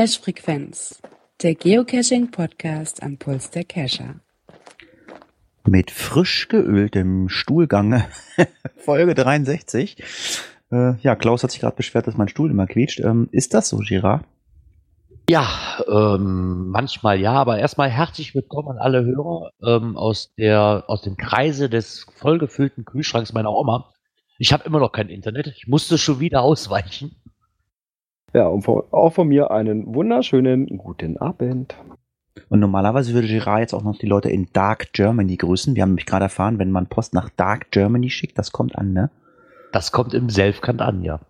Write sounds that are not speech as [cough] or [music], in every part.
Cache-Frequenz, der Geocaching-Podcast am Puls der Cacher. Mit frisch geöltem Stuhlgang, [laughs] Folge 63. Äh, ja, Klaus hat sich gerade beschwert, dass mein Stuhl immer quietscht. Ähm, ist das so, Girard? Ja, ähm, manchmal ja, aber erstmal herzlich willkommen an alle Hörer ähm, aus, der, aus dem Kreise des vollgefüllten Kühlschranks meiner Oma. Ich habe immer noch kein Internet. Ich musste schon wieder ausweichen. Ja, und von, auch von mir einen wunderschönen guten Abend. Und normalerweise würde Girard jetzt auch noch die Leute in Dark Germany grüßen. Wir haben nämlich gerade erfahren, wenn man Post nach Dark Germany schickt, das kommt an, ne? Das kommt im Selfkant an, ja.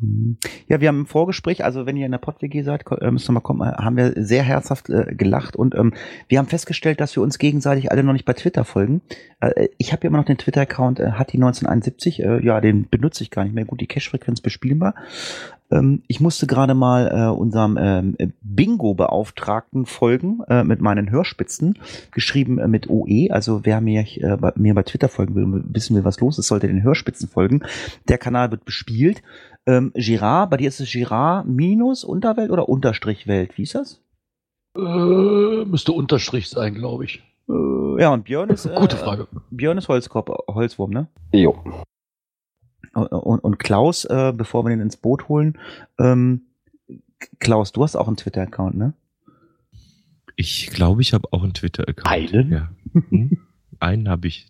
Mhm. Ja, wir haben im Vorgespräch, also wenn ihr in der PodWG seid, äh, müsst ihr mal kommen, äh, haben wir sehr herzhaft äh, gelacht und ähm, wir haben festgestellt, dass wir uns gegenseitig alle noch nicht bei Twitter folgen. Äh, ich habe ja immer noch den Twitter-Account äh, Hatti1971, äh, ja, den benutze ich gar nicht mehr. Gut, die Cache-Frequenz bespielbar. Ähm, ich musste gerade mal äh, unserem ähm, Bingo-Beauftragten folgen äh, mit meinen Hörspitzen, geschrieben äh, mit OE. Also wer mir, äh, bei, mir bei Twitter folgen will und wissen will, was los ist, sollte den Hörspitzen folgen. Der Kanal wird bespielt. Ähm, Girard, bei dir ist es Girard minus Unterwelt oder Unterstrich Welt? Wie ist das? Äh, müsste Unterstrich sein, glaube ich. Äh, ja, und Björn [laughs] ist. Äh, Gute Frage. Björn ist Holzkopf, Holzwurm, ne? Jo. Und, und Klaus, äh, bevor wir den ins Boot holen, ähm, Klaus, du hast auch einen Twitter-Account, ne? Ich glaube, ich habe auch einen Twitter-Account. Einen? Ja. Hm? Einen habe ich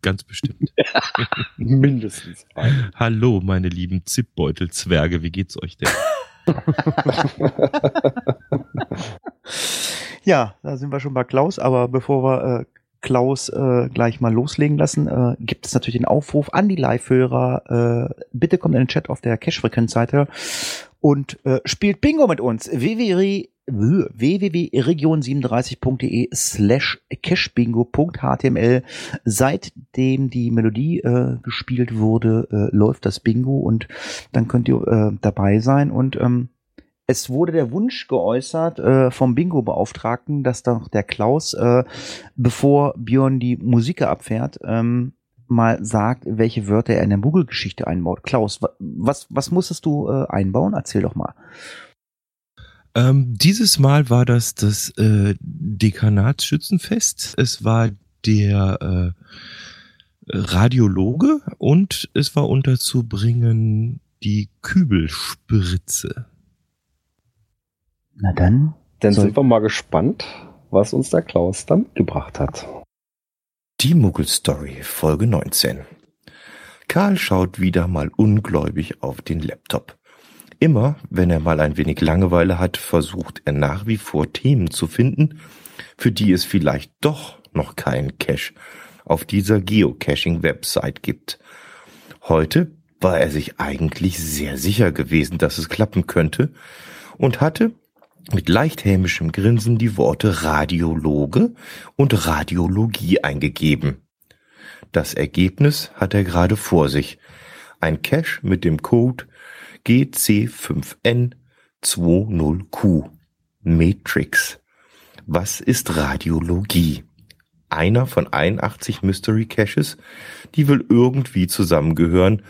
ganz bestimmt. [laughs] Mindestens einen. Hallo, meine lieben Zipbeutel-Zwerge, wie geht's euch denn? [laughs] ja, da sind wir schon bei Klaus, aber bevor wir äh, Klaus äh, gleich mal loslegen lassen, äh, gibt es natürlich den Aufruf an die Live-Hörer. Äh, bitte kommt in den Chat auf der Cash-Frequenz-Seite und äh, spielt Bingo mit uns. www.region37.de slash cashbingo.html. Seitdem die Melodie äh, gespielt wurde, äh, läuft das Bingo und dann könnt ihr äh, dabei sein und ähm, es wurde der Wunsch geäußert äh, vom Bingo-Beauftragten, dass doch der Klaus, äh, bevor Björn die Musik abfährt, ähm, mal sagt, welche Wörter er in der Google-Geschichte einbaut. Klaus, was, was musstest du äh, einbauen? Erzähl doch mal. Ähm, dieses Mal war das das äh, Dekanatsschützenfest. Es war der äh, Radiologe und es war unterzubringen die Kübelspritze. Na dann. Dann sind wir mal gespannt, was uns der Klaus da mitgebracht hat. Die Muggel-Story, Folge 19. Karl schaut wieder mal ungläubig auf den Laptop. Immer, wenn er mal ein wenig Langeweile hat, versucht er nach wie vor Themen zu finden, für die es vielleicht doch noch keinen Cache auf dieser Geocaching-Website gibt. Heute war er sich eigentlich sehr sicher gewesen, dass es klappen könnte und hatte mit leicht hämischem Grinsen die Worte Radiologe und Radiologie eingegeben. Das Ergebnis hat er gerade vor sich. Ein Cache mit dem Code GC5N20Q. Matrix. Was ist Radiologie? Einer von 81 Mystery Caches, die wohl irgendwie zusammengehören,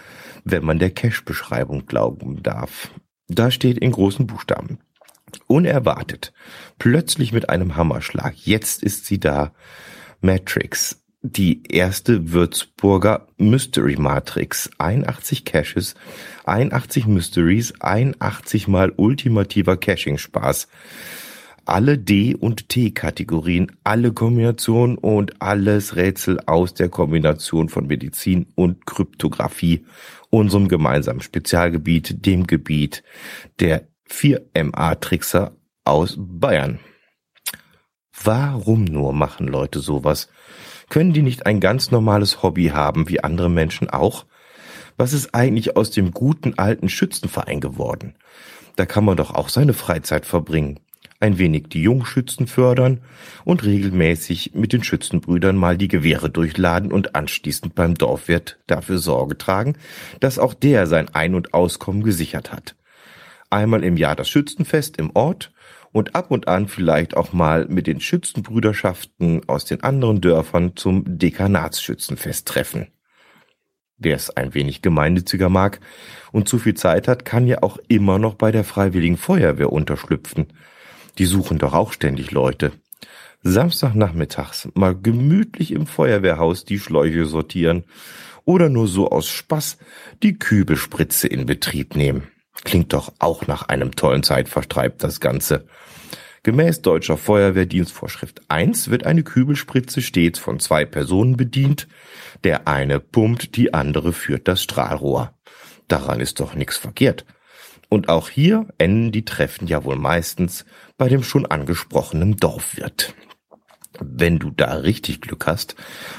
wenn man der Cache-Beschreibung glauben darf. Da steht in großen Buchstaben. Unerwartet. Plötzlich mit einem Hammerschlag. Jetzt ist sie da. Matrix. Die erste Würzburger Mystery Matrix. 81 Caches, 81 Mysteries, 81 mal ultimativer Caching-Spaß. Alle D- und T-Kategorien, alle Kombinationen und alles Rätsel aus der Kombination von Medizin und Kryptographie, unserem gemeinsamen Spezialgebiet, dem Gebiet der 4MA-Trickser aus Bayern. Warum nur machen Leute sowas? Können die nicht ein ganz normales Hobby haben, wie andere Menschen auch? Was ist eigentlich aus dem guten alten Schützenverein geworden? Da kann man doch auch seine Freizeit verbringen. Ein wenig die Jungschützen fördern und regelmäßig mit den Schützenbrüdern mal die Gewehre durchladen und anschließend beim Dorfwirt dafür Sorge tragen, dass auch der sein Ein- und Auskommen gesichert hat einmal im Jahr das Schützenfest im Ort und ab und an vielleicht auch mal mit den Schützenbrüderschaften aus den anderen Dörfern zum Dekanatsschützenfest treffen. Wer es ein wenig gemeinnütziger mag und zu viel Zeit hat, kann ja auch immer noch bei der Freiwilligen Feuerwehr unterschlüpfen. Die suchen doch auch ständig Leute. Samstagnachmittags mal gemütlich im Feuerwehrhaus die Schläuche sortieren oder nur so aus Spaß die Kübelspritze in Betrieb nehmen. Klingt doch auch nach einem tollen Zeitvertreib das Ganze. Gemäß deutscher Feuerwehrdienstvorschrift 1 wird eine Kübelspritze stets von zwei Personen bedient. Der eine pumpt, die andere führt das Strahlrohr. Daran ist doch nichts verkehrt. Und auch hier enden die Treffen ja wohl meistens bei dem schon angesprochenen Dorfwirt. Wenn du da richtig Glück hast,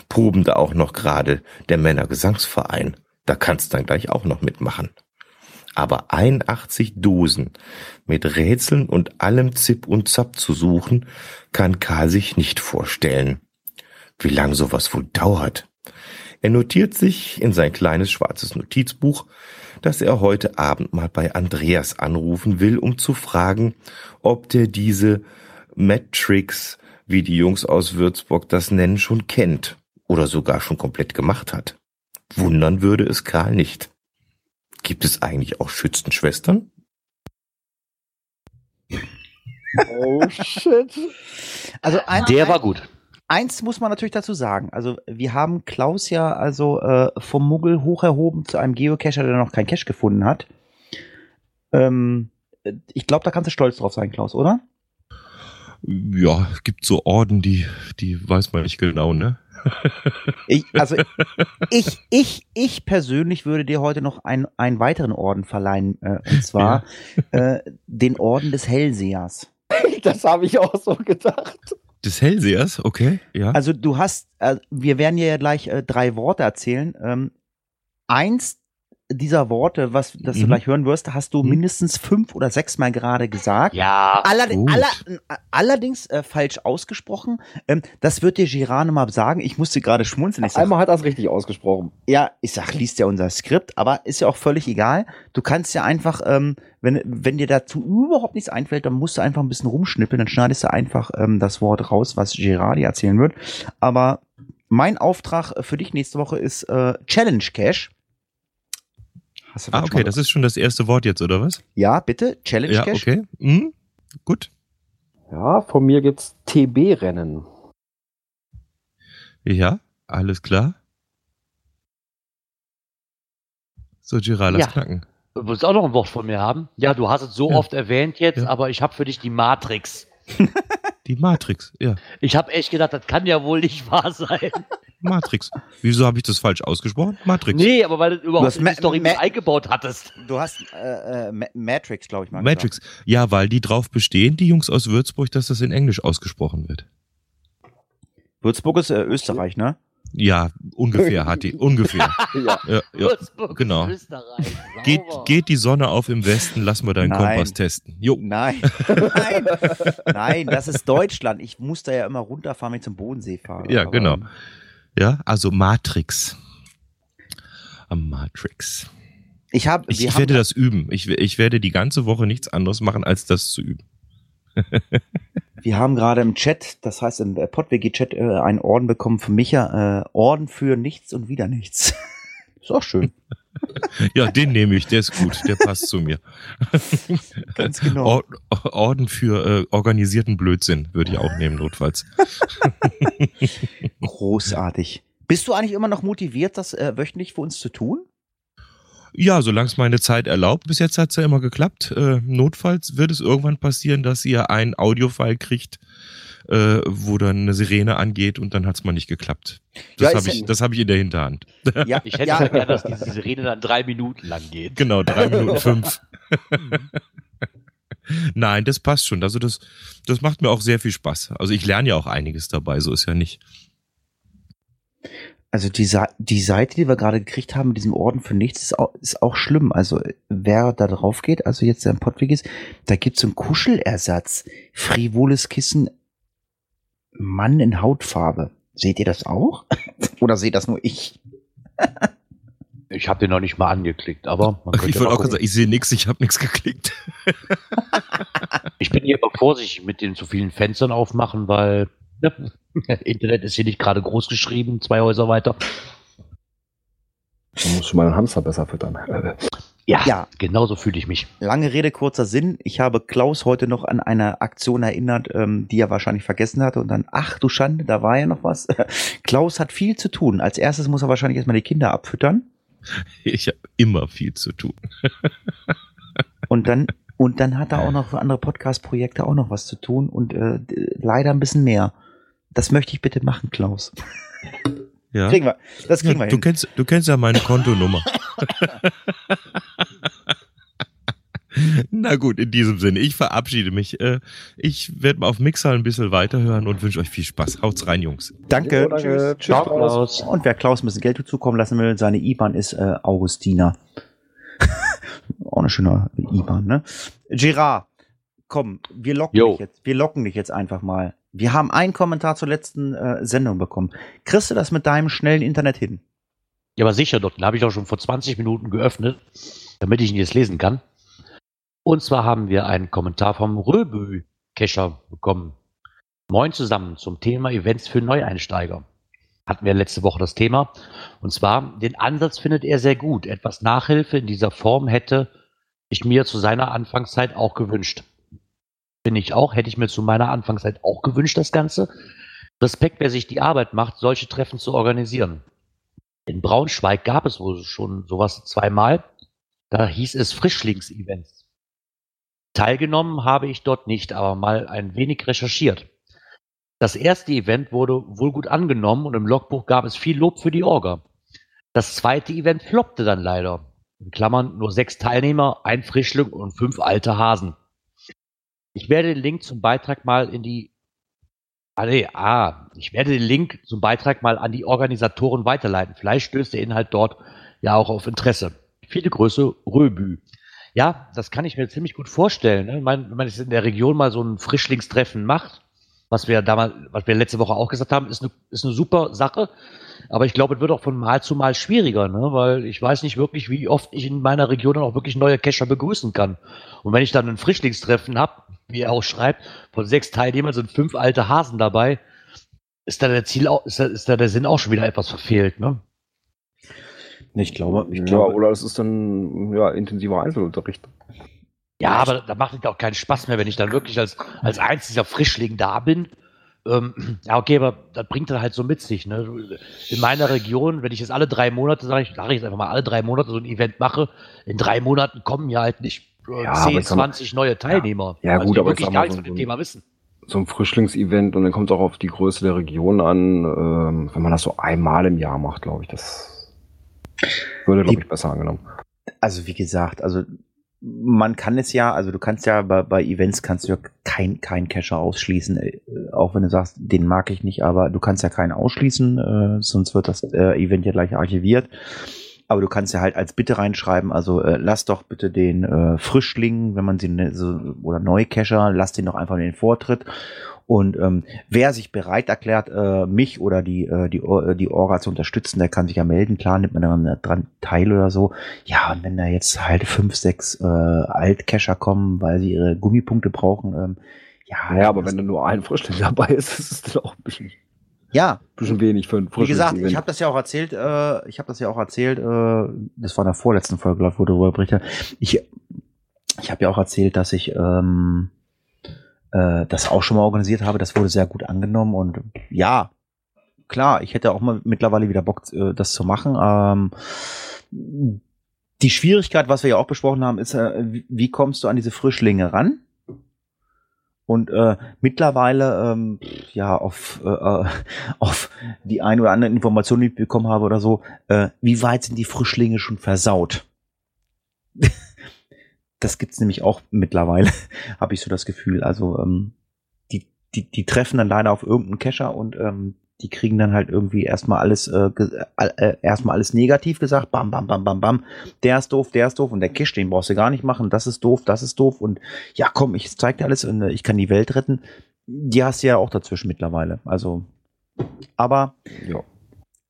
proben da auch noch gerade der Männergesangsverein. Da kannst dann gleich auch noch mitmachen. Aber 81 Dosen mit Rätseln und allem Zip und Zap zu suchen, kann Karl sich nicht vorstellen. Wie lang sowas wohl dauert. Er notiert sich in sein kleines schwarzes Notizbuch, dass er heute Abend mal bei Andreas anrufen will, um zu fragen, ob der diese Matrix, wie die Jungs aus Würzburg das nennen, schon kennt oder sogar schon komplett gemacht hat. Wundern würde es Karl nicht. Gibt es eigentlich auch Schützenschwestern? Oh shit. Also ein, Der war gut. eins muss man natürlich dazu sagen. Also wir haben Klaus ja also äh, vom Muggel hoch erhoben zu einem Geocacher, der noch kein Cache gefunden hat. Ähm, ich glaube, da kannst du stolz drauf sein, Klaus, oder? Ja, es gibt so Orden, die, die weiß man nicht genau, ne? Ich, also ich, ich, ich persönlich würde dir heute noch ein, einen weiteren Orden verleihen, äh, und zwar äh, den Orden des Hellsehers. [laughs] Das habe ich auch so gedacht. Des Hellsehers, okay, ja. Also du hast, äh, wir werden dir ja gleich äh, drei Worte erzählen. Ähm, eins dieser Worte, was das du Mhm. gleich hören wirst, hast du Mhm. mindestens fünf oder sechs Mal gerade gesagt. Ja. Allerdings, gut. aller, allerdings äh, falsch ausgesprochen. Ähm, das wird dir Girane mal sagen. Ich musste gerade schmunzeln. Ich sag, Einmal hat er es richtig ausgesprochen. ja, ich sag, liest ja unser Skript, aber ist ja auch völlig egal. Du kannst ja einfach, ähm, wenn, wenn dir dazu überhaupt nichts einfällt, dann musst du einfach ein bisschen rumschnippeln, dann schneidest du einfach ähm, das Wort raus, was Gerard dir erzählen wird. Aber mein Auftrag für dich nächste Woche ist äh, Challenge Cash. Hast du ah, schon okay, das ist schon das erste Wort jetzt, oder was? Ja, bitte, Challenge Ja, Cash. okay. Mhm. Gut. Ja, von mir gibt's TB-Rennen. Ja, alles klar. So, Gerard, lass Ja. knacken. Du willst auch noch ein Wort von mir haben? Ja, du hast es so Ja. oft erwähnt jetzt, Ja. aber ich habe für dich die Matrix. Die Matrix, ja. Ich habe echt gedacht, das kann ja wohl nicht wahr sein. [laughs] Matrix. Wieso habe ich das falsch ausgesprochen? Matrix. Nee, aber weil du Du überhaupt in die Story Ma- mit eingebaut hattest. Du hast äh, äh, Ma- Matrix, glaube ich mal. Matrix. Ja, weil die drauf bestehen, die Jungs aus Würzburg, dass das in Englisch ausgesprochen wird. Gesagt. Würzburg ist äh, Österreich, ne? Ja, ungefähr hat die. Ungefähr. [laughs] Ja. Ja, ja. Würzburg, genau. Österreich. Geht, geht die Sonne auf im Westen, lass mal deinen Nein. Kompass testen. Jo. Nein, [laughs] nein, nein, das ist Deutschland. Ich muss da ja immer runterfahren, wenn ich zum Bodensee fahre. Ja, Aber, genau. Ja, also Matrix. Matrix. Ich habe, Ich, ich werde das üben. Ich, ich werde die ganze Woche nichts anderes machen, als das zu üben. [laughs] wir haben gerade im Chat, das heißt im äh, PodWG-Chat, äh, einen Orden bekommen für Micha, äh, Orden für nichts und wieder nichts. [laughs] ist auch schön. [laughs] [laughs] Ja, den nehme ich, der ist gut, der passt zu mir. [laughs] Ganz genau. Or Orden für äh, organisierten Blödsinn würde ich auch nehmen, notfalls. [laughs] Großartig. Bist du eigentlich immer noch motiviert, das äh, wöchentlich für uns zu tun? Ja, solange es meine Zeit erlaubt. Bis jetzt hat es ja immer geklappt. Äh, notfalls wird es irgendwann passieren, dass ihr ein Audiofile kriegt, äh, wo dann eine Sirene angeht und dann hat es mal nicht geklappt. Ja, Das ist habe ja- ich, das hab ich in der Hinterhand. [laughs] Ja, Ich hätte ja, ja gern, dass diese Sirene dann drei Minuten lang geht. Genau, drei Minuten [laughs] fünf. Nein, das passt schon. Also das, das macht mir auch sehr viel Spaß. Also ich lerne ja auch einiges dabei, so ist ja nicht. Also die, Sa die Seite, die wir gerade gekriegt haben mit diesem Orden für nichts, ist auch, ist auch schlimm. Also wer da drauf geht, also jetzt der im Podweg ist, da gibt's so einen Kuschelersatz. Frivoles Kissen, Mann in Hautfarbe. Seht ihr das auch? [laughs] Oder seht das nur ich? Ich habe den noch nicht mal angeklickt, aber Ich wollte auch gucken. gesagt, ich sehe nichts, ich habe nichts geklickt. [laughs] Ich bin hier immer vorsichtig mit den zu vielen Fenstern aufmachen, weil ne, [laughs] Internet ist hier nicht gerade groß geschrieben, zwei Häuser weiter. Du musst schon mal einen Hamster besser füttern. Ja, Ja. genauso fühle ich mich. Lange Rede, kurzer Sinn. Ich habe Klaus heute noch an eine Aktion erinnert, ähm, die er wahrscheinlich vergessen hatte. Und dann, ach du Schande, da war ja noch was. [laughs] Klaus hat viel zu tun. Als erstes muss er wahrscheinlich erstmal die Kinder abfüttern. Ich habe immer viel zu tun. [laughs] Und dann, und dann hat er auch noch für andere Podcast-Projekte auch noch was zu tun. Und äh, leider ein bisschen mehr. Das möchte ich bitte machen, Klaus. Ja. Kriegen wir. Das kriegen wir du, hin. kennst, du kennst ja meine Kontonummer. [laughs] Na gut, in diesem Sinne, ich verabschiede mich. Äh, Ich werde mal auf Mixer ein bisschen weiterhören und wünsche euch viel Spaß. Haut's rein, Jungs. Danke. Jo, danke. Tschüss. Ciao, Klaus. Klaus. Und wer Klaus ein bisschen Geld zukommen lassen will, seine IBAN ist äh, Augustina. [laughs] Auch eine schöne IBAN, ne? Gerard, komm, wir locken Jo. dich jetzt. Wir locken dich jetzt einfach mal. Wir haben einen Kommentar zur letzten äh, Sendung bekommen. Kriegst du das mit deinem schnellen Internet hin? Ja, aber sicher, Doc. Den habe ich auch schon vor 20 Minuten geöffnet, damit ich ihn jetzt lesen kann. Und zwar haben wir einen Kommentar vom Röbö-Kescher bekommen. Moin zusammen zum Thema Events für Neueinsteiger. Hatten wir letzte Woche das Thema. Und zwar, den Ansatz findet er sehr gut. Etwas Nachhilfe in dieser Form hätte ich mir zu seiner Anfangszeit auch gewünscht. Finde ich auch, hätte ich mir zu meiner Anfangszeit auch gewünscht, das Ganze. Respekt, wer sich die Arbeit macht, solche Treffen zu organisieren. In Braunschweig gab es wohl schon sowas zweimal. Da hieß es Frischlings-Events. Teilgenommen habe ich dort nicht, aber mal ein wenig recherchiert. Das erste Event wurde wohl gut angenommen und im Logbuch gab es viel Lob für die Orga. Das zweite Event floppte dann leider. In Klammern nur sechs Teilnehmer, ein Frischling und fünf alte Hasen. Ich werde den Link zum Beitrag mal in die Ah, nee, ah, ich werde den Link zum Beitrag mal an die Organisatoren weiterleiten. Vielleicht stößt der Inhalt dort ja auch auf Interesse. Viele Grüße, Röbü. Ja, das kann ich mir ziemlich gut vorstellen. Ne? Wenn man jetzt in der Region mal so ein Frischlingstreffen macht, was wir damals, was wir letzte Woche auch gesagt haben, ist eine, ist eine super Sache. Aber ich glaube, es wird auch von Mal zu Mal schwieriger, ne? weil ich weiß nicht wirklich, wie oft ich in meiner Region dann auch wirklich neue Cacher begrüßen kann. Und wenn ich dann ein Frischlingstreffen habe, wie er auch schreibt, von sechs Teilnehmern sind fünf alte Hasen dabei, ist da der Ziel ist da, ist da der Sinn auch schon wieder etwas verfehlt, ne? Ich glaube, ich Ja, glaube, oder es ist dann ja, intensiver Einzelunterricht. Ja, aber da macht es auch keinen Spaß mehr, wenn ich dann wirklich als, als einziger Frischling da bin. Ähm, ja, okay, aber das bringt dann halt so mit sich. Ne? In meiner Region, wenn ich jetzt alle drei Monate, sage ich, sage ich jetzt einfach mal, alle drei Monate so ein Event mache, in drei Monaten kommen ja halt nicht äh, Ja, aber 10, ich sag mal- 20 neue Teilnehmer. Ja, also gut, die aber ich wirklich gar mal, nichts so- von dem so- Thema wissen. So ein Frischlingsevent und dann kommt es auch auf die Größe der Region an. Ähm, wenn man das so einmal im Jahr macht, glaube ich, das würde, glaube ich, besser angenommen. also wie gesagt, also man kann es ja, also du kannst ja bei, bei Events kannst du ja kein, kein Cacher ausschließen, äh, auch wenn du sagst, den mag ich nicht, aber du kannst ja keinen ausschließen, äh, sonst wird das äh, Event ja gleich archiviert. Aber du kannst ja halt als Bitte reinschreiben, also äh, lass doch bitte den äh, Frischling, wenn man sie ne, so, oder Neucacher, lass den doch einfach in den Vortritt. Und ähm, wer sich bereit erklärt, äh, mich oder die, äh, die, Or- äh, die Orga zu unterstützen, der kann sich ja melden. Klar, nimmt man dann dran teil oder so. Ja, und wenn da jetzt halt fünf, sechs äh, Altcacher kommen, weil sie ihre Gummipunkte brauchen, ähm, ja. Naja, aber wenn da nur ein Frischling dabei ist, [laughs] ist es dann auch ein bisschen, ja, bisschen wenig für ein wie gesagt, ich habe das ja auch erzählt, äh, ich habe das ja auch erzählt, äh, das war in der vorletzten Folge, glaub ich, wo du darüber berichtet. Ich, ich habe ja auch erzählt, dass ich ähm, äh, das auch schon mal organisiert habe. Das wurde sehr gut angenommen und ja, klar, ich hätte auch mal mittlerweile wieder Bock, äh, das zu machen. Ähm, die Schwierigkeit, was wir ja auch besprochen haben, ist, äh, wie, wie kommst du an diese Frischlinge ran? Und äh, mittlerweile, ähm, ja, auf, äh, äh, auf die ein oder andere Information, die ich bekommen habe oder so, äh, wie weit sind die Frischlinge schon versaut? [laughs] das gibt's nämlich auch mittlerweile, [laughs] habe ich so das Gefühl. Also ähm, die, die, die treffen dann leider auf irgendeinen Cacher und ähm, die kriegen dann halt irgendwie erstmal alles äh, äh, äh, erstmal alles negativ gesagt, bam, bam, bam, bam, bam. Der ist doof, der ist doof und der Cache, den brauchst du gar nicht machen. Das ist doof, das ist doof und ja, komm, ich zeig dir alles und äh, ich kann die Welt retten. Die hast du ja auch dazwischen mittlerweile. Also, aber ja.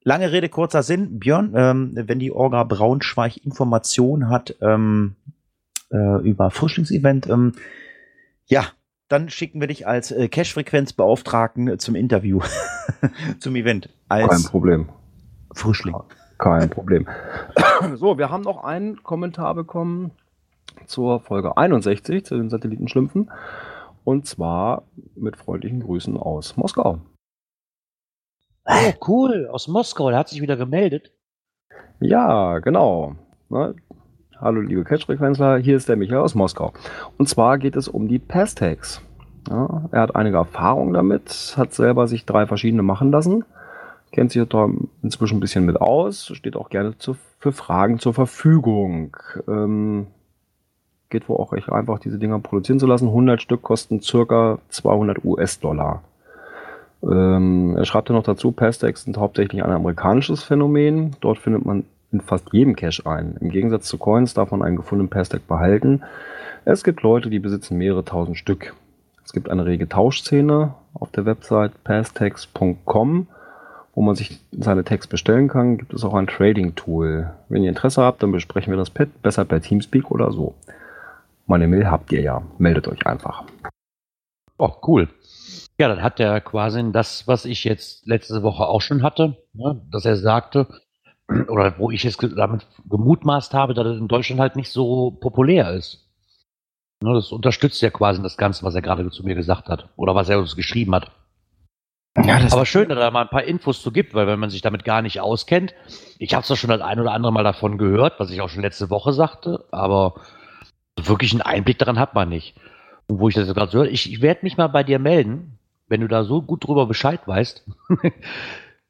Lange Rede, kurzer Sinn. Björn, ähm, wenn die Orga Braunschweig Informationen hat ähm, äh, über Frischlingsevent, ähm, ja, dann schicken wir dich als äh, Cash-Frequenzbeauftragten zum Interview, [laughs] zum Event, Kein Problem. Frischling. Kein Problem. [coughs] So, wir haben noch einen Kommentar bekommen zur Folge 61 zu den Satellitenschlümpfen. Und zwar mit freundlichen Grüßen aus Moskau. Oh, cool, aus Moskau, der hat sich wieder gemeldet. Ja, genau. Ne? Hallo, liebe Catch-Frequenzler, hier ist der Michael aus Moskau. Und zwar geht es um die Pass-Tags. Ja, er hat einige Erfahrungen damit, hat selber sich drei verschiedene machen lassen, kennt sich da inzwischen ein bisschen mit aus, steht auch gerne zu, für Fragen zur Verfügung. Ähm, geht wohl auch recht einfach, diese Dinger produzieren zu lassen. 100 Stück kosten circa 200 US-Dollar. Ähm, er schreibt ja noch dazu, Pastex sind hauptsächlich ein amerikanisches Phänomen. Dort findet man in fast jedem Cache ein. Im Gegensatz zu Coins darf man einen gefundenen Pastec behalten. Es gibt Leute, die besitzen mehrere tausend Stück. Es gibt eine rege Tauschszene auf der Website passtex.com, wo man sich seine Tags bestellen kann. Gibt es auch ein Trading-Tool. Wenn ihr Interesse habt, dann besprechen wir das besser per Teamspeak oder so. Meine Mail habt ihr ja. Meldet euch einfach. Oh, cool. Ja, dann hat er quasi das, was ich jetzt letzte Woche auch schon hatte, ne, dass er sagte, oder wo ich jetzt damit gemutmaßt habe, dass es in Deutschland halt nicht so populär ist. Ne, das unterstützt ja quasi das Ganze, was er gerade zu mir gesagt hat oder was er uns geschrieben hat. Ja, Aber schön, dass er da mal ein paar Infos zu gibt, weil wenn man sich damit gar nicht auskennt, ich habe zwar schon das ein oder andere Mal davon gehört, was ich auch schon letzte Woche sagte, aber wirklich einen Einblick daran hat man nicht. Und wo ich das gerade so höre, ich, ich werde mich mal bei dir melden, wenn du da so gut drüber Bescheid weißt, [laughs]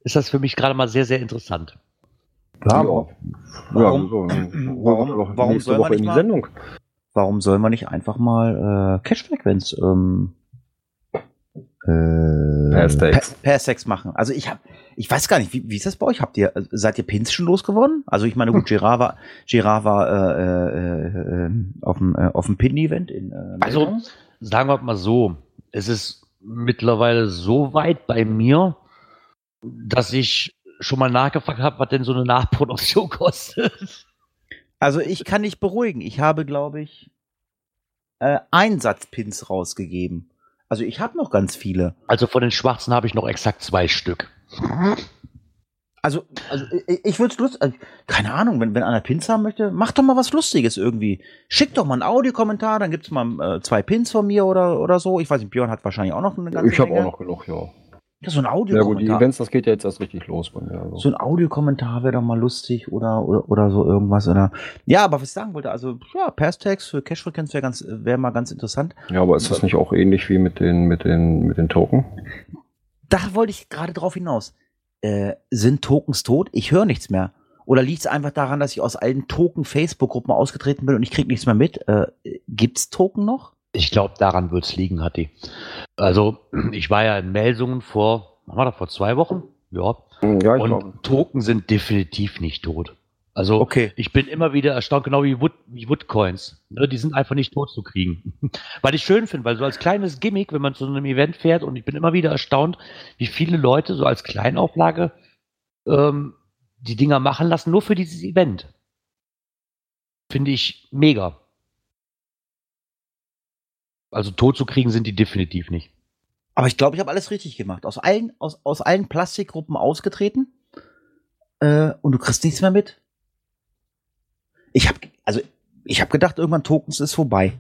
ist das für mich gerade mal sehr, sehr interessant. Ja, ja. Warum, warum, [clears throat] warum soll man nicht mal, Warum soll man nicht einfach mal äh, Cache-Frequenz ähm, äh, per Sex machen? Also ich habe, ich weiß gar nicht, wie, wie ist das bei euch? Habt ihr, seid ihr Pins schon losgeworden? Also ich meine, gut, [laughs] Gerard war, Gerard war äh, äh, äh, auf dem äh, auf dem Pin-Event in. Äh, also sagen wir mal so, es ist mittlerweile so weit bei mir, dass ich schon mal nachgefragt habe, was denn so eine Nachproduktion [laughs] kostet. Also ich kann dich beruhigen. Ich habe, glaube ich, äh, Einsatzpins rausgegeben. Also ich habe noch ganz viele. Also von den schwarzen habe ich noch exakt zwei Stück. Also, also ich, ich würde es lustig, also, keine Ahnung, wenn, wenn einer Pins haben möchte, mach doch mal was Lustiges irgendwie. Schick doch mal einen Audiokommentar, dann gibt's mal äh, zwei Pins von mir oder, oder so. Ich weiß nicht, Björn hat wahrscheinlich auch noch eine ganze Ich habe auch noch genug, ja. Ja, so ein Audiokommentar. Ja gut, die Events, das geht ja jetzt erst richtig los bei mir. Also. So ein Audiokommentar wäre doch mal lustig oder, oder, oder so irgendwas. Oder, ja, aber was ich sagen wollte, also ja, Pass-Tags für Cache-Frequenz wäre ganz, wäre mal ganz interessant. Ja, aber ist das nicht auch ähnlich wie mit den, mit den, mit den Token? Da wollte ich gerade drauf hinaus. Äh, sind Tokens tot? Ich höre nichts mehr. Oder liegt es einfach daran, dass ich aus allen Token-Facebook-Gruppen ausgetreten bin und ich kriege nichts mehr mit? Äh, gibt's Token noch? Ich glaube, daran wird es liegen, Hatti. Also, [clears throat] ich war ja in Melsungen vor, haben wir da vor zwei Wochen? Ja. ja und glaube. Token sind definitiv nicht tot. Also okay. ich bin immer wieder erstaunt, genau wie, Wood, wie Woodcoins. Ne, die sind einfach nicht tot zu kriegen. [laughs] weil ich schön finde, weil so als kleines Gimmick, wenn man zu einem Event fährt, und ich bin immer wieder erstaunt, wie viele Leute so als Kleinauflage ähm, die Dinger machen lassen, nur für dieses Event. Finde ich mega. Also tot zu kriegen sind die definitiv nicht. Aber ich glaube, ich habe alles richtig gemacht. Aus allen, aus, aus allen Plastikgruppen ausgetreten. Äh, und du kriegst nichts mehr mit. Ich habe also ich gedacht, irgendwann Tokens ist vorbei.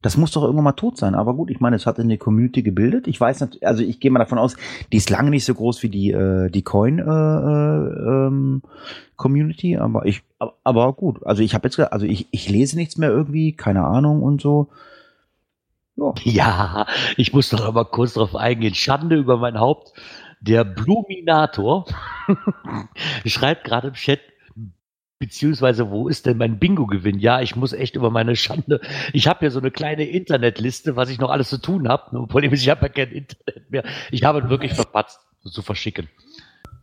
Das muss doch irgendwann mal tot sein. Aber gut, ich meine, es hat eine Community gebildet. Ich weiß nicht, also ich gehe mal davon aus, die ist lange nicht so groß wie die äh, die Coin äh, äh, ähm, Community, aber ich aber gut. Also ich habe jetzt also ich ich lese nichts mehr irgendwie, keine Ahnung und so. Ja. ich muss doch aber kurz darauf eingehen. Schande über mein Haupt. Der Bluminator [laughs] schreibt gerade im Chat, beziehungsweise wo ist denn mein Bingo-Gewinn? Ja, ich muss echt über meine Schande. Ich habe ja so eine kleine Internetliste, was ich noch alles zu tun habe. Problem ist, ich habe ja kein Internet mehr. Ich habe wirklich verpatzt, so zu verschicken.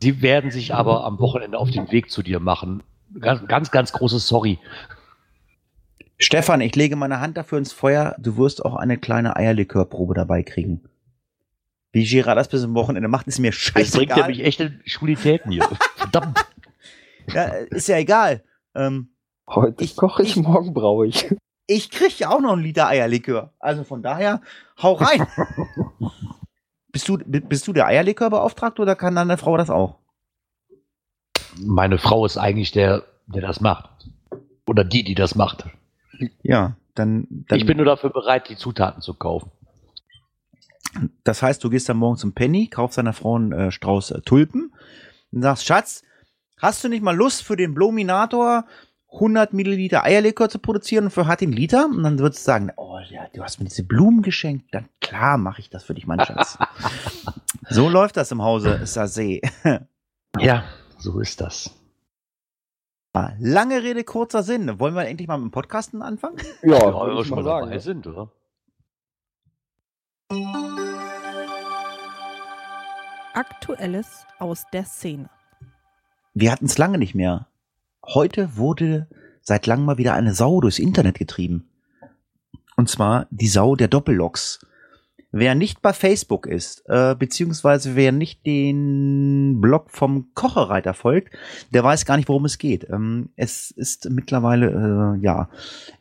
Sie werden sich aber am Wochenende auf den Weg zu dir machen. Ganz, ganz, ganz großes Sorry. Stefan, ich lege meine Hand dafür ins Feuer, du wirst auch eine kleine Eierlikörprobe dabei kriegen. Wie Girard das bis zum Wochenende macht, ist mir scheißegal. Das bringt ja mich echt in Schwulitäten hier. [laughs] Verdammt. Ja, ist ja egal. Ähm, Heute ich, koche ich, ich, morgen brauche ich. Ich krieg ja auch noch einen Liter Eierlikör. Also von daher, hau rein. [laughs] bist, du, bist du der Eierlikörbeauftragte oder kann deine Frau das auch? Meine Frau ist eigentlich der, der das macht. Oder die, die das macht. Ja, dann, dann Ich bin nur dafür bereit, die Zutaten zu kaufen. Das heißt, du gehst dann morgen zum Penny, kaufst deiner Frau einen äh, Strauß äh, Tulpen und sagst, Schatz, hast du nicht mal Lust für den Blominator 100 Milliliter Eierlikör zu produzieren für hat den Liter? Und dann würdest du sagen, oh ja, du hast mir diese Blumen geschenkt. Dann klar mache ich das für dich, mein Schatz. [laughs] so läuft das im Hause Sase. Ja, so ist das. Lange Rede, kurzer Sinn. Wollen wir endlich mal mit dem Podcasten anfangen? Ja, Ja, würde wenn wir schon mal mal sagen. dabei sind, oder? Aktuelles aus der Szene. Wir hatten es lange nicht mehr. Heute wurde seit langem mal wieder eine Sau durchs Internet getrieben. Und zwar die Sau der Doppelloks. Wer nicht bei Facebook ist, äh, beziehungsweise wer nicht den Blog vom Kochereiter folgt, der weiß gar nicht, worum es geht. Ähm, es ist mittlerweile, äh, ja,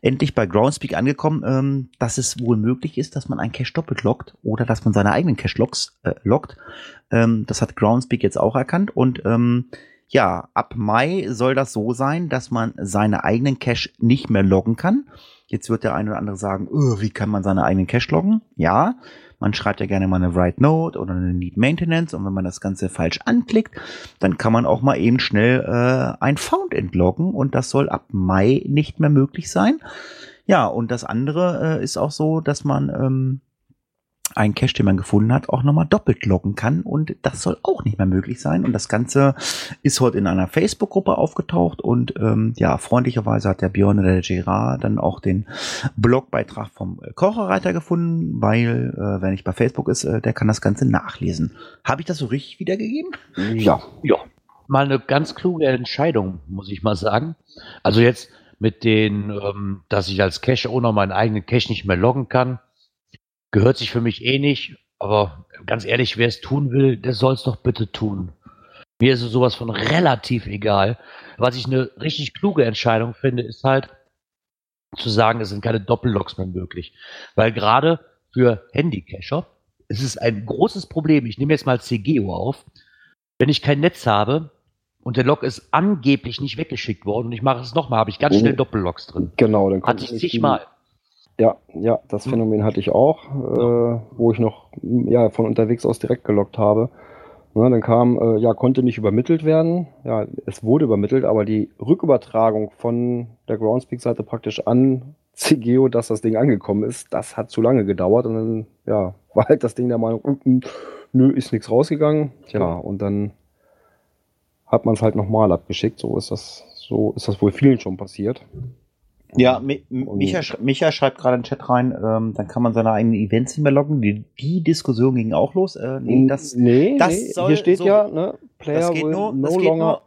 endlich bei Groundspeak angekommen, ähm, dass es wohl möglich ist, dass man einen Cache doppelt lockt oder dass man seine eigenen Cache logs äh, lockt. Ähm, das hat Groundspeak jetzt auch erkannt und ähm, ja, ab Mai soll das so sein, dass man seine eigenen Cache nicht mehr loggen kann. Jetzt wird der eine oder andere sagen, "Öh, wie kann man seine eigenen Cache loggen? Ja, man schreibt ja gerne mal eine Write Note oder eine Need Maintenance und wenn man das Ganze falsch anklickt, dann kann man auch mal eben schnell äh, ein Found entloggen und das soll ab Mai nicht mehr möglich sein. Ja, und das andere äh, ist auch so, dass man ähm, einen Cache, den man gefunden hat, auch nochmal doppelt loggen kann. Und das soll auch nicht mehr möglich sein. Und das Ganze ist heute in einer Facebook-Gruppe aufgetaucht. Und ähm, ja, freundlicherweise hat der Björn oder der Gerard dann auch den Blogbeitrag vom äh, Kocherreiter gefunden, weil, äh, wenn ich bei Facebook ist, äh, der kann das Ganze nachlesen. Habe ich das so richtig wiedergegeben? Ja. Ja. Mal eine ganz kluge Entscheidung, muss ich mal sagen. Also jetzt mit den, ähm, dass ich als Cache-Owner meinen eigenen Cache nicht mehr loggen kann, gehört sich für mich eh nicht. Aber ganz ehrlich, wer es tun will, der soll es doch bitte tun. Mir ist es sowas von relativ egal. Was ich eine richtig kluge Entscheidung finde, ist halt zu sagen, es sind keine Doppellogs mehr möglich. Weil gerade für Handycacher ist es ein großes Problem. Ich nehme jetzt mal CGO auf. Wenn ich kein Netz habe und der Log ist angeblich nicht weggeschickt worden und ich mache es nochmal, habe ich ganz Mhm. schnell Doppellogs drin. Genau, dann Hatte ich zigmal. Ja, ja, das Hm. Phänomen hatte ich auch, äh, wo ich noch ja, von unterwegs aus direkt gelockt habe. Ne, dann kam, äh, ja, konnte nicht übermittelt werden. Ja, es wurde übermittelt, aber die Rückübertragung von der Groundspeak-Seite praktisch an [laughs] CGO, dass das Ding angekommen ist, das hat zu lange gedauert und dann, ja, [laughs] war halt das Ding der Meinung, mm, nö, ist nichts rausgegangen. Tja, und dann hat man es halt nochmal abgeschickt. So ist das, so ist das wohl vielen schon passiert. Ja, Mi Micha, sch Micha schreibt gerade in den Chat rein, ähm, dann kann man seine eigenen Events nicht mehr loggen. Die, die Diskussion ging auch los. Äh, nee, das, nee, das nee. soll hier steht so- ja, ne, Player will nur, no longer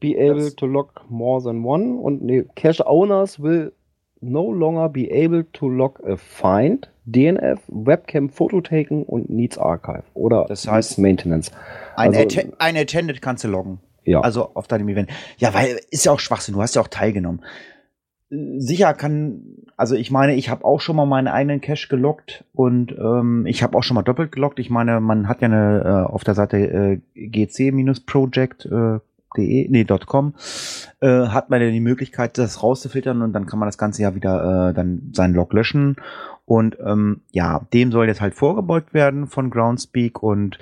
be able to log more than one und nee, Cache Owners will no longer be able to log a find, DNF, Webcam Photo taken und Needs Archive oder Das heißt- Maintenance. ein, also- Atte ein Attended kannst du loggen. Ja, Also auf deinem Event. Ja, weil ist ja auch Schwachsinn, du hast ja auch teilgenommen. Sicher kann, also ich meine, ich habe auch schon mal meinen eigenen Cache gelockt und ähm, ich habe auch schon mal doppelt gelockt. Ich meine, man hat ja eine äh, auf der Seite äh, gc-project.de, äh, nee, .com, äh, hat man ja die Möglichkeit, das rauszufiltern und dann kann man das Ganze ja wieder äh, dann seinen Log löschen. Und ähm, ja, dem soll jetzt halt vorgebeugt werden von Groundspeak und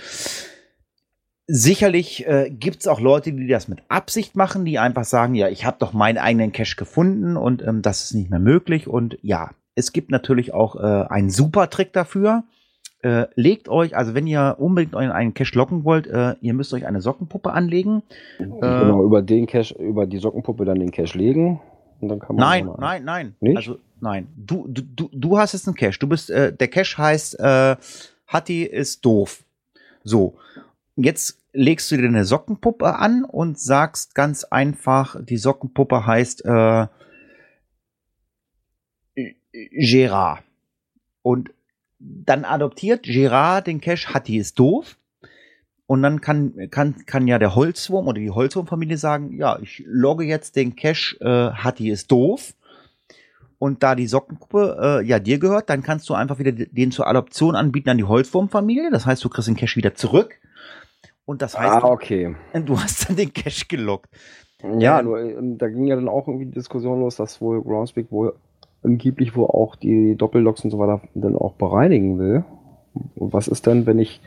Sicherlich äh, gibt es auch Leute, die das mit Absicht machen, die einfach sagen, ja, ich habe doch meinen eigenen Cache gefunden und ähm, das ist nicht mehr möglich. Und ja, es gibt natürlich auch äh, einen super Trick dafür. Äh, legt euch, also wenn ihr unbedingt euren eigenen Cache locken wollt, äh, ihr müsst euch eine Sockenpuppe anlegen. genau, über den Cache, über die Sockenpuppe dann den Cache legen und dann kann man Nein, nein, nein. Nicht? Also nein, du, du, du, hast jetzt einen Cache. Du bist, äh, der Cache heißt, äh, Hatti ist doof. So, jetzt legst du dir eine Sockenpuppe an und sagst ganz einfach, die Sockenpuppe heißt äh, Gerard. Und dann adoptiert Gerard den Cache Hatti ist doof. Und dann kann, kann, kann ja der Holzwurm oder die Holzwurmfamilie sagen, ja, ich logge jetzt den Cache äh, Hatti ist doof. Und da die Sockenpuppe äh, ja dir gehört, dann kannst du einfach wieder den zur Adoption anbieten an die Holzwurmfamilie. Das heißt, du kriegst den Cache wieder zurück. Und das heißt, Ah, okay. [laughs] du hast dann den Cache gelockt. Ja, Ähm, nur äh, da ging ja dann auch irgendwie die Diskussion los, dass wohl Groundspeak wohl angeblich wohl auch die Doppelloks und so weiter dann auch bereinigen will. Und was ist denn, wenn ich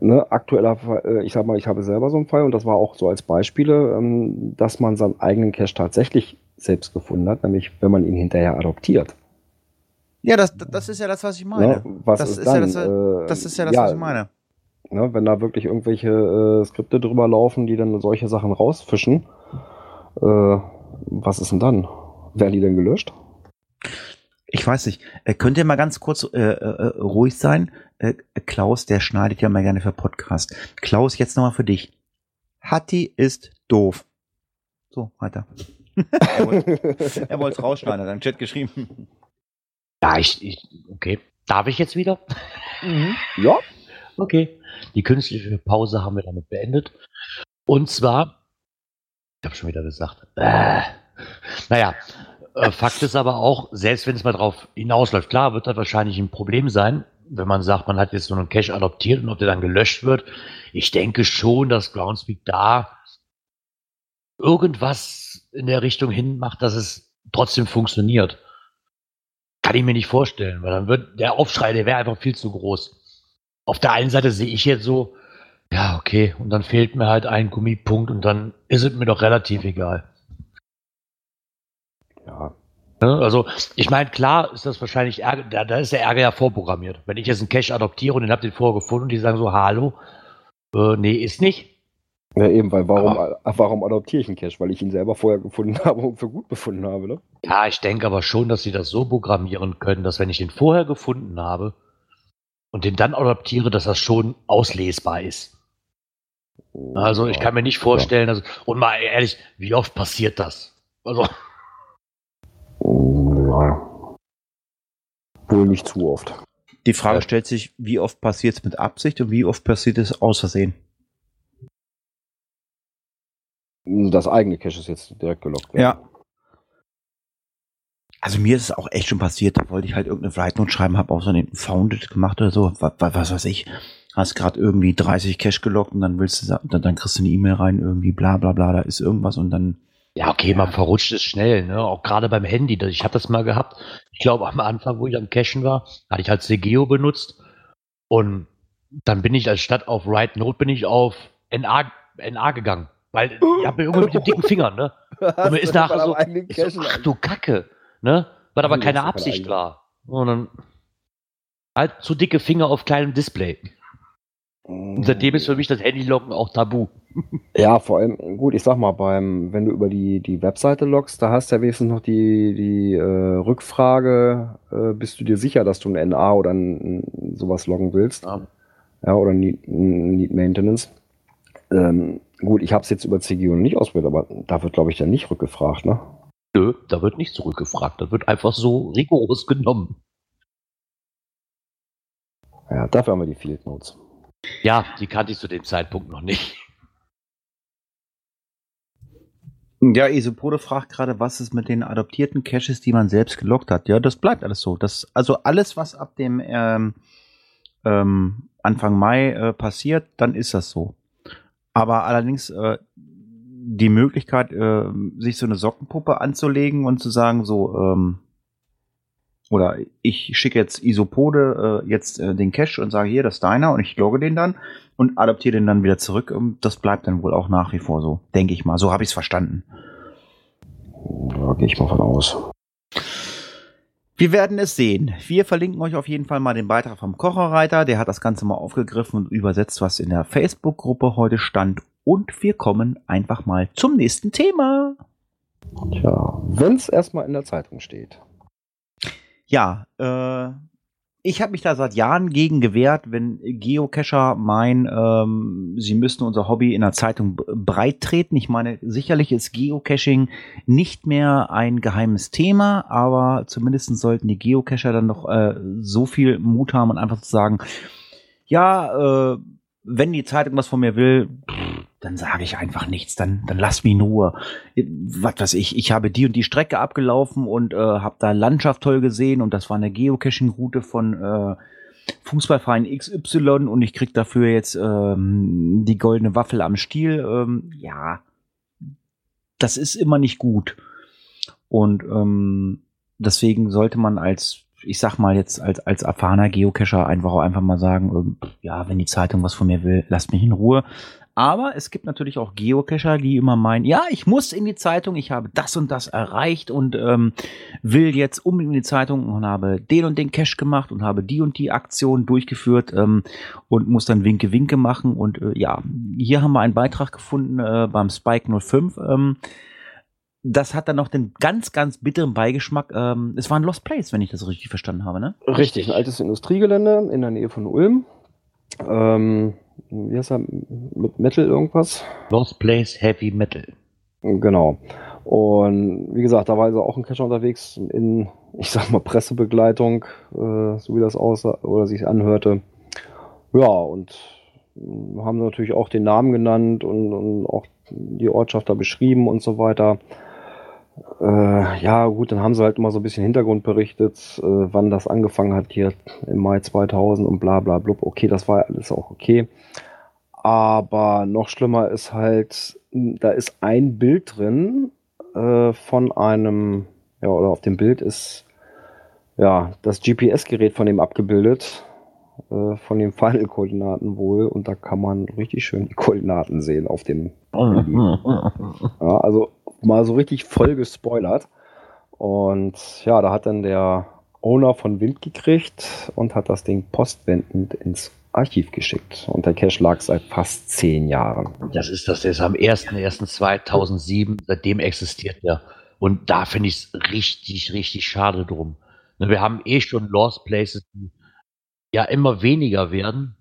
ne, aktueller, Fall, äh, ich sag mal, ich habe selber so einen Fall und das war auch so als Beispiele, ähm, dass man seinen eigenen Cache tatsächlich selbst gefunden hat, nämlich wenn man ihn hinterher adoptiert. Ja, das, das ist ja das, was ich meine. Ne? Was das ist, ist ja das, äh, Das ist ja das, was ich meine. Ne, wenn da wirklich irgendwelche äh, Skripte drüber laufen, die dann solche Sachen rausfischen, äh, was ist denn dann? Werden die denn gelöscht? Ich weiß nicht. Äh, könnt ihr mal ganz kurz äh, äh, ruhig sein? Äh, Klaus, der schneidet ja mal gerne für Podcast. Klaus, jetzt nochmal für dich. Hatti ist doof. So, weiter. [laughs] er wollte [laughs] er wollte es rausschneiden, hat er im Chat geschrieben. Ja, ich, ich, okay. Darf ich jetzt wieder? Ja, Okay. Die künstliche Pause haben wir damit beendet. Und zwar, ich habe schon wieder gesagt, äh, naja, äh, Fakt ist aber auch, selbst wenn es mal drauf hinausläuft, klar, wird das wahrscheinlich ein Problem sein, wenn man sagt, man hat jetzt so einen Cache adoptiert und ob der dann gelöscht wird. Ich denke schon, dass Groundspeak da irgendwas in der Richtung hin macht, dass es trotzdem funktioniert. Kann ich mir nicht vorstellen, weil dann wird der Aufschrei, der wäre einfach viel zu groß. Auf der einen Seite sehe ich jetzt so, ja, okay, und dann fehlt mir halt ein Gummipunkt und dann ist es mir doch relativ egal. ja. Ne? Also, ich meine, klar ist das wahrscheinlich Ärger, da, da ist der Ärger ja vorprogrammiert. Wenn ich jetzt einen Cache adoptiere und den habt den vorher gefunden und die sagen so, hallo, äh, nee, ist nicht. Ja, eben, weil warum, äh, warum adoptiere ich einen Cache? Weil ich ihn selber vorher gefunden [laughs] habe und für gut befunden habe, ne? Ja, ich denke aber schon, dass sie das so programmieren können, dass wenn ich den vorher gefunden habe und den dann adoptiere, dass das schon auslesbar ist. Also ich kann mir nicht vorstellen, dass, und mal ehrlich, wie oft passiert das? Also, [laughs] Ja. Wohl nicht zu oft. Die Frage Ja. stellt sich, wie oft passiert es mit Absicht und wie oft passiert es aus Versehen? Das eigene Cache ist jetzt direkt gelockt. werden. Ja. Also mir ist es auch echt schon passiert, da wollte ich halt irgendeine Flight Note schreiben, habe auch so einen Founded gemacht oder so, was, was weiß ich. Hast gerade irgendwie 30 Cache gelockt und dann willst du, dann, dann kriegst du eine E-Mail rein, irgendwie bla bla bla, da ist irgendwas und dann, ja, okay, man verrutscht es schnell, ne? Auch gerade beim Handy. Ich habe das mal gehabt. Ich glaube, am Anfang, wo ich am Cachen war, hatte ich halt CGO benutzt. Und dann bin ich als statt auf Write Note bin ich auf NA, NA gegangen. Weil ich habe irgendwie mit den dicken Fingern, ne? [laughs] Und mir ist nachher so, so, ach du Kacke, ne? Was aber keine Absicht war. Und dann halt zu dicke Finger auf kleinem Display. Und seitdem ist für mich das Handy-Locken auch tabu. [laughs] Ja, vor allem, gut, ich sag mal, beim, wenn du über die, die Webseite loggst, da hast du ja wenigstens noch die, die äh, Rückfrage, äh, bist du dir sicher, dass du ein NA oder ein, sowas loggen willst? Ja. Ja, oder Need, Need Maintenance. Ähm, gut, ich habe es jetzt über CGO nicht ausprobiert, aber da wird, glaube ich, dann nicht rückgefragt, ne? Nö, da wird nicht zurückgefragt. Da wird einfach so rigoros genommen. Ja, dafür haben wir die Field Notes. Ja, die kannte ich zu dem Zeitpunkt noch nicht. Ja, Isopode fragt gerade, was ist mit den adoptierten Caches, die man selbst gelockt hat. Ja, das bleibt alles so. Das, also alles, was ab dem ähm, ähm, Anfang Mai äh, passiert, dann ist das so. Aber allerdings äh, die Möglichkeit, äh, sich so eine Sockenpuppe anzulegen und zu sagen, so, ähm, oder ich schicke jetzt Isopode äh, jetzt äh, den Cache und sage, hier, das ist deiner und ich logge den dann und adoptiere den dann wieder zurück. Und das bleibt dann wohl auch nach wie vor so, denke ich mal. So habe ich es verstanden. Da gehe ich mal von aus. Wir werden es sehen. Wir verlinken euch auf jeden Fall mal den Beitrag vom Kocherreiter. Der hat das Ganze mal aufgegriffen und übersetzt, was in der Facebook-Gruppe heute stand. Und wir kommen einfach mal zum nächsten Thema. Tja, wenn es erstmal in der Zeitung steht. Ja, äh, ich habe mich da seit Jahren gegen gewehrt, wenn Geocacher meinen, ähm, sie müssten unser Hobby in der Zeitung breit treten. Ich meine, sicherlich ist Geocaching nicht mehr ein geheimes Thema, aber zumindest sollten die Geocacher dann noch äh, so viel Mut haben und einfach zu sagen, ja, äh, wenn die Zeitung was von mir will, pff, dann sage ich einfach nichts, dann, dann lass mich in Ruhe. Was weiß ich, ich habe die und die Strecke abgelaufen und äh, habe da Landschaft toll gesehen und das war eine Geocaching-Route von, äh, Fußballverein XY und ich krieg dafür jetzt ähm, die goldene Waffel am Stiel. Ähm, ja, das ist immer nicht gut. Und ähm, deswegen sollte man als, ich sag mal jetzt als, als erfahrener Geocacher einfach auch einfach mal sagen, ähm, ja, wenn die Zeitung was von mir will, lasst mich in Ruhe. Aber es gibt natürlich auch Geocacher, die immer meinen, ja, ich muss in die Zeitung, ich habe das und das erreicht und ähm, will jetzt unbedingt in die Zeitung und habe den und den Cache gemacht und habe die und die Aktion durchgeführt ähm, und muss dann Winke Winke machen. Und äh, ja, hier haben wir einen Beitrag gefunden äh, beim Spike 05. Ähm, das hat dann noch den ganz, ganz bitteren Beigeschmack. Ähm, es war ein Lost Place, wenn ich das richtig verstanden habe, ne? Richtig, ein altes Industriegelände in der Nähe von Ulm. Ähm, wie heißt er? Mit Metal irgendwas? Lost Place Heavy Metal. Genau. Und wie gesagt, da war also auch ein Cacher unterwegs in, ich sag mal, Pressebegleitung, äh, so wie das aussah oder sich anhörte. Ja, und haben natürlich auch den Namen genannt und, und auch die Ortschaft da beschrieben und so weiter. Äh, ja, gut, dann haben sie halt immer so ein bisschen Hintergrund berichtet, äh, wann das angefangen hat hier im Mai 2000 und bla bla blub. Okay, das war alles auch okay. Aber noch schlimmer ist halt, da ist ein Bild drin äh, von einem, ja, oder auf dem Bild ist ja das GPS-Gerät von dem abgebildet, äh, von den Final-Koordinaten wohl. Und da kann man richtig schön die Koordinaten sehen auf dem. Handy. Ja, also mal so richtig voll gespoilert. Und ja, da hat dann der Owner von Wind gekriegt und hat das Ding postwendend ins Archiv geschickt. Und der Cache lag seit fast zehn Jahren. Das ist das, der ist am 01.01.2007, seitdem existiert der. Und da finde ich es richtig, richtig schade drum. Ne, Wir haben eh schon Lost Places, die ja immer weniger werden.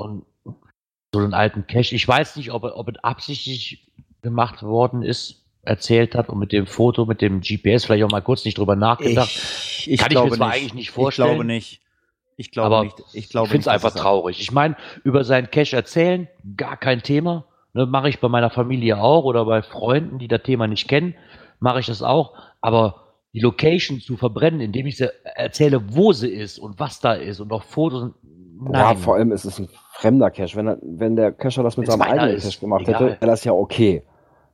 Und so einen alten Cache. Ich weiß nicht, ob, er- ob es absichtlich gemacht worden ist, erzählt hat und mit dem Foto, mit dem GPS vielleicht auch mal kurz nicht drüber nachgedacht. Ich, ich Kann ich mir zwar nicht. eigentlich nicht Ich vorstellen. glaube nicht. Ich glaube aber nicht. Ich glaube ich finde es einfach traurig. Ich meine, über seinen Cache erzählen, gar kein Thema. Ne, mache ich bei meiner Familie auch oder bei Freunden, die das Thema nicht kennen, mache ich das auch. Aber die Location zu verbrennen, indem ich sie erzähle, wo sie ist und was da ist und auch Fotos. Nein. Ja, vor allem ist es ein fremder Cache. Wenn, er, wenn der Cacher das mit Wenn's seinem eigenen Cache gemacht egal. hätte, wäre das ja okay.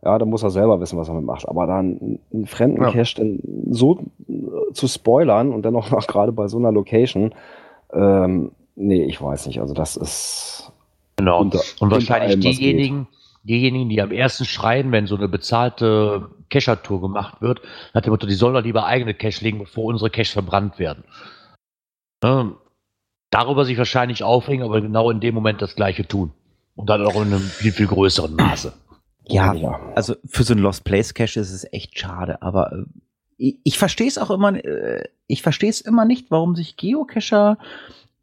Ja, dann muss er selber wissen, was er damit macht. Aber dann einen fremden Ja. Cache dann so äh, zu spoilern und dann auch noch [laughs] gerade bei so einer Location, ähm, nee, ich weiß nicht. Also das ist Genau. unter- Und wahrscheinlich allem, diejenigen, diejenigen, die am ersten schreien, wenn so eine bezahlte Cacher-Tour gemacht wird, nach dem Motto, die sollen doch lieber eigene Cache legen, bevor unsere Cache verbrannt werden. Ne? Darüber sich wahrscheinlich aufregen, aber genau in dem Moment das Gleiche tun. Und dann auch in einem viel, viel größeren Maße. Ja, Ja. also für so ein Lost Place Cache ist es echt schade, aber äh, ich, ich verstehe es auch immer, äh, ich verstehe es immer nicht, warum sich Geocacher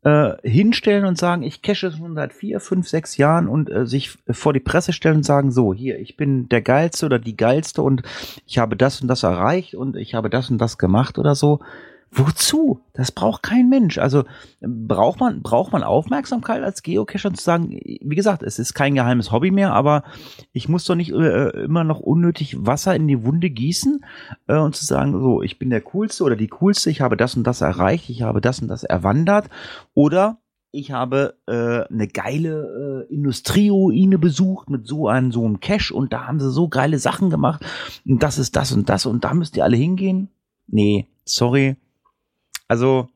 äh, hinstellen und sagen, ich cache schon seit vier, fünf, sechs Jahren und äh, sich vor die Presse stellen und sagen, so, hier, ich bin der Geilste oder die Geilste und ich habe das und das erreicht und ich habe das und das gemacht oder so. Wozu? Das braucht kein Mensch. Also braucht man, braucht man Aufmerksamkeit als Geocacher zu sagen, wie gesagt, es ist kein geheimes Hobby mehr, aber ich muss doch nicht äh, immer noch unnötig Wasser in die Wunde gießen äh, und zu sagen, so, ich bin der Coolste oder die Coolste, ich habe das und das erreicht, ich habe das und das erwandert oder ich habe äh, eine geile äh, Industrieruine besucht mit so einem so einem Cache und da haben sie so geile Sachen gemacht und das ist das und das und da müsst ihr alle hingehen. Nee, sorry. Also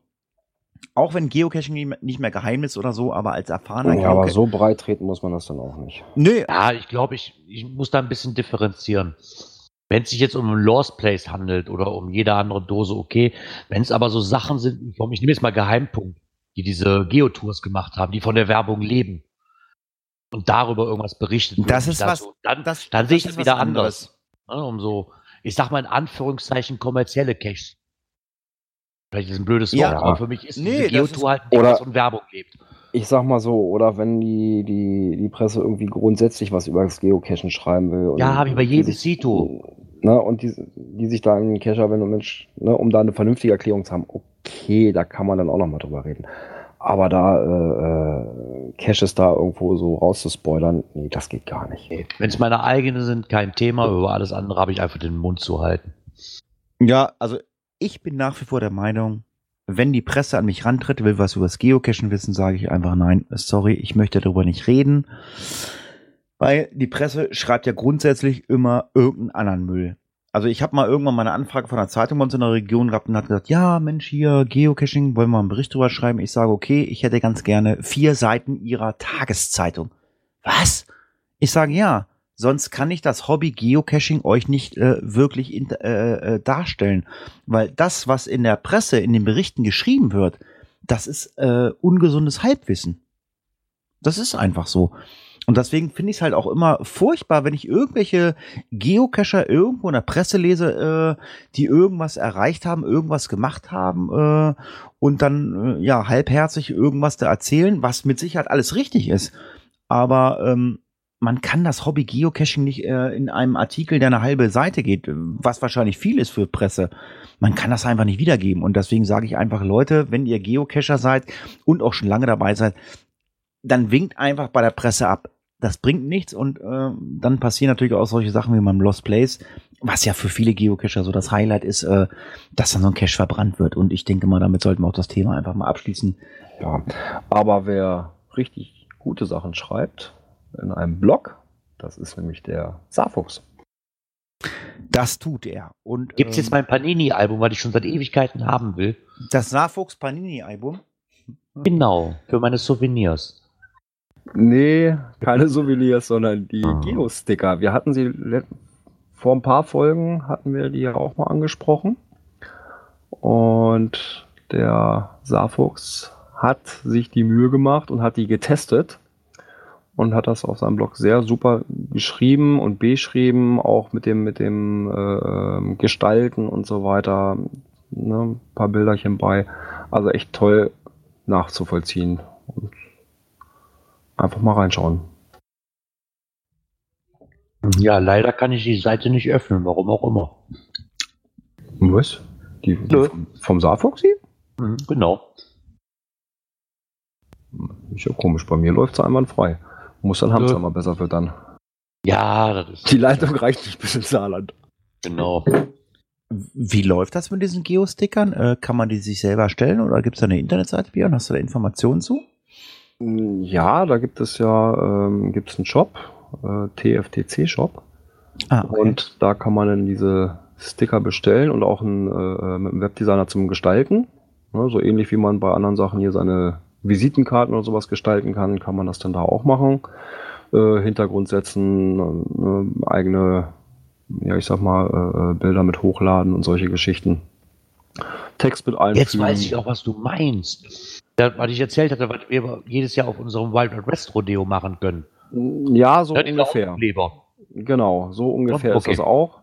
auch wenn Geocaching nicht mehr geheim ist oder so, aber als erfahrener Ja, aber so breit treten muss man das dann auch nicht. Nö, Ja, ich glaube, ich, ich muss da ein bisschen differenzieren. Wenn es sich jetzt um ein Lost Place handelt oder um jede andere Dose, okay. Wenn es aber so Sachen sind, ich ich nehme jetzt mal Geheimpunkt, die diese Geotours gemacht haben, die von der Werbung leben und darüber irgendwas berichtet. Das wird, ist dann was- dann, das- dann sehe ich das das ist wieder was anderes. anders. Ne, um so, ich sag mal in Anführungszeichen kommerzielle Caches. Vielleicht ist es ein blödes Wort, Ja. aber für mich ist Nee, Geotour halt was von Werbung lebt. Ich sag mal so, oder wenn die, die, die Presse irgendwie grundsätzlich was über das Geocachen schreiben will. und Ja, wie bei die jedem Sito. Ne, und die, die sich da in den Cacher wenden und Mensch, ne, um da eine vernünftige Erklärung zu haben, okay, da kann man dann auch nochmal drüber reden. Aber da äh, äh, Caches da irgendwo so rauszuspoilern, nee, das geht gar nicht. Wenn es meine eigene sind, kein Thema. Über alles andere habe ich einfach den Mund zu halten. Ja, also ich bin nach wie vor der Meinung, wenn die Presse an mich rantritt, will was über das Geocachen wissen, sage ich einfach nein, sorry, ich möchte darüber nicht reden. Weil die Presse schreibt ja grundsätzlich immer irgendeinen anderen Müll. Also ich habe mal irgendwann mal eine Anfrage von einer Zeitung bei uns in der Region gehabt und hat gesagt, ja Mensch, hier Geocaching, wollen wir einen Bericht drüber schreiben? Ich sage, okay, ich hätte ganz gerne vier Seiten ihrer Tageszeitung. Was? Ich sage, ja, sonst kann ich das Hobby Geocaching euch nicht äh, wirklich in, äh, äh, darstellen. Weil das, was in der Presse, in den Berichten geschrieben wird, das ist äh, ungesundes Halbwissen. Das ist einfach so. Und deswegen finde ich es halt auch immer furchtbar, wenn ich irgendwelche Geocacher irgendwo in der Presse lese, äh, die irgendwas erreicht haben, irgendwas gemacht haben äh, und dann äh, ja halbherzig irgendwas da erzählen, was mit Sicherheit alles richtig ist. Aber ähm, man kann das Hobby Geocaching nicht äh, in einem Artikel, der eine halbe Seite geht, was wahrscheinlich viel ist für Presse. Man kann das einfach nicht wiedergeben. Und deswegen sage ich einfach, Leute, wenn ihr Geocacher seid und auch schon lange dabei seid, dann winkt einfach bei der Presse ab das bringt nichts und äh, dann passieren natürlich auch solche Sachen wie beim Lost Place, was ja für viele Geocacher so das Highlight ist, äh, dass dann so ein Cache verbrannt wird. Und ich denke mal, damit sollten wir auch das Thema einfach mal abschließen. Ja, aber wer richtig gute Sachen schreibt in einem Blog, das ist nämlich der Saarfuchs. Das tut er. Und Gibt es jetzt ähm, mein Panini-Album, was ich schon seit Ewigkeiten haben will? das Saarfuchs Panini Album? Genau, für meine Souvenirs. Nee, keine Souvenirs, sondern die Ah. Geo-Sticker. Wir hatten sie vor ein paar Folgen hatten wir die ja auch mal angesprochen. Und der Saarfuchs hat sich die Mühe gemacht und hat die getestet und hat das auf seinem Blog sehr super geschrieben und beschrieben, auch mit dem, mit dem äh, Gestalten und so weiter. Ne, ein paar Bilderchen bei. Also echt toll nachzuvollziehen. Und einfach mal reinschauen. Ja, leider kann ich die Seite nicht öffnen, warum auch immer. Was? Die, die vom, vom Saarfuchsi? Mhm, genau. Ist ja komisch, bei mir läuft es einwandfrei. Muss dann Hamster Nö. mal besser füttern. Ja, das ist Die Leitung reicht nicht bis ins Saarland. genau. Wie läuft das mit diesen Geostickern? Äh, kann man die sich selber stellen oder gibt es da eine Internetseite, Björn? Hast du da Informationen zu? Ja, da gibt es ja ähm, gibt's einen Shop, äh, TFTC-Shop. Ah, okay. Und da kann man dann diese Sticker bestellen und auch einen, äh, mit einem Webdesigner zum Gestalten. Ne, so ähnlich wie man bei anderen Sachen hier seine Visitenkarten oder sowas gestalten kann, kann man das dann da auch machen. Äh, Hintergrund setzen, äh, eigene, ja ich sag mal, äh, Bilder mit hochladen und solche Geschichten. Text mit einfügen. Jetzt weiß ich auch, was du meinst. Das, was ich erzählt hatte, was wir jedes Jahr auf unserem Wild West Rodeo machen können. Ja, so die ungefähr. Genau, so ungefähr Okay. ist das auch.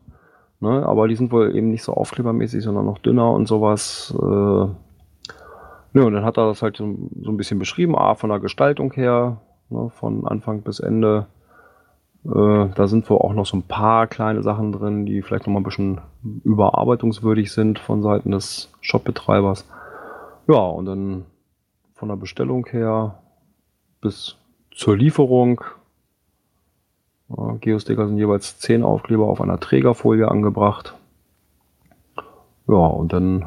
Ne, aber die sind wohl eben nicht so aufklebermäßig, sondern noch dünner und sowas. Äh, ne, und dann hat er das halt so, ein bisschen beschrieben, A, von der Gestaltung her, ne, von Anfang bis Ende. Äh, da sind wohl auch noch so ein paar kleine Sachen drin, die vielleicht noch mal ein bisschen überarbeitungswürdig sind von Seiten des Shopbetreibers. Ja, und dann von der Bestellung her bis zur Lieferung ja, Geosticker sind jeweils 10 Aufkleber auf einer Trägerfolie angebracht. Ja, und dann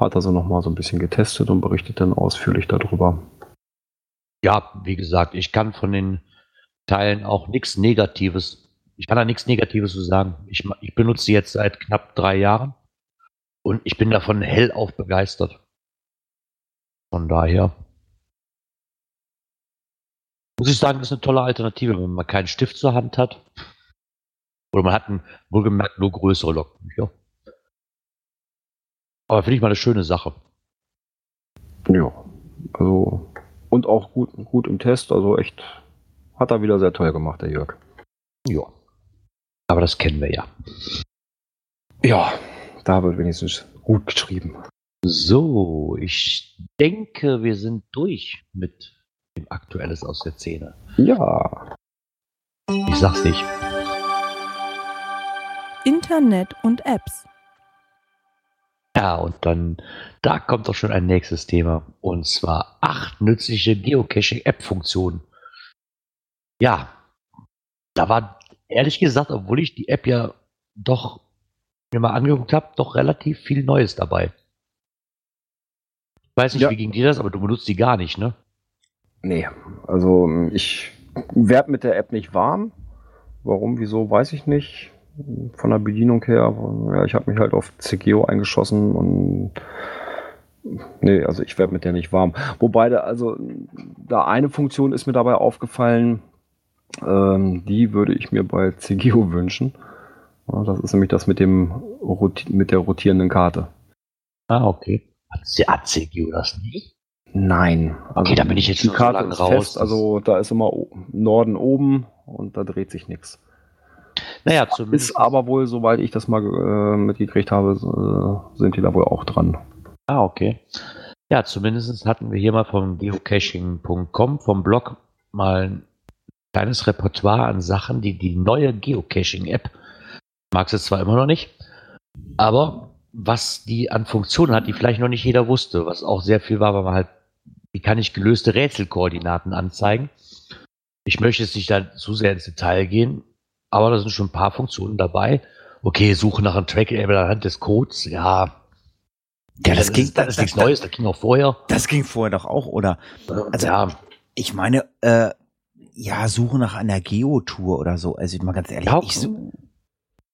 hat sie nochmal so ein bisschen getestet und berichtet dann ausführlich darüber. Ja, wie gesagt, ich kann von den Teilen auch nichts Negatives, ich kann da nichts Negatives zu sagen. Ich, ich benutze sie jetzt seit knapp drei Jahren und ich bin davon hellauf begeistert. Von daher muss ich sagen, ist eine tolle Alternative, wenn man keinen Stift zur Hand hat. Oder man hat einen, wohlgemerkt nur größere Logbücher. Aber finde ich mal eine schöne Sache. Ja, also und auch gut, gut im Test, also echt hat er wieder sehr toll gemacht, der Jörg. Ja. Aber das kennen wir ja. Ja, da wird wenigstens gut geschrieben. So, ich denke, wir sind durch mit dem Aktuelles aus der Szene. Ja, Ich sag's nicht. Internet und Apps. Ja, und dann, da kommt doch schon ein nächstes Thema. Und zwar acht nützliche Geocaching-App-Funktionen. Ja, da war ehrlich gesagt, obwohl ich die App ja doch mir mal angeguckt habe, doch relativ viel Neues dabei. Weiß nicht, Ja. wie ging dir das, aber du benutzt die gar nicht, ne? Nee, also ich werde mit der App nicht warm. Warum, wieso, weiß ich nicht. Von der Bedienung her, aber, ja, ich habe mich halt auf CGO eingeschossen und nee, also ich werde mit der nicht warm. Wobei da, also da eine Funktion ist mir dabei aufgefallen, ähm, die würde ich mir bei CGO wünschen. Ja, das ist nämlich das mit dem mit der rotierenden Karte. Ah, okay. Hat CGO das nicht? Nein. Also Okay, da bin ich jetzt die so Karte ist raus, Fest, also da ist immer Norden oben und da dreht sich nichts. Naja, zumindest. Ist aber wohl, soweit ich das mal äh, mitgekriegt habe, äh, sind die da wohl auch dran. Ah, okay. Ja, zumindest hatten wir hier mal vom geocaching.com, vom Blog, mal ein kleines Repertoire an Sachen, die die neue Geocaching-App, mag es zwar immer noch nicht, aber was die an Funktionen hat, die vielleicht noch nicht jeder wusste, was auch sehr viel war, weil man halt, wie kann ich gelöste Rätselkoordinaten anzeigen? Ich möchte jetzt nicht da zu sehr ins Detail gehen, aber da sind schon ein paar Funktionen dabay. Okay, Suche nach einem Track anhand des Codes, ja, Ja, das, ist, das ist nichts Neues, das ging auch vorher. Das ging vorher doch auch, oder? Also, ja, Ich meine, äh, ja, Suche nach einer Geotour oder so. Also mal ganz ehrlich, Ja, ich so,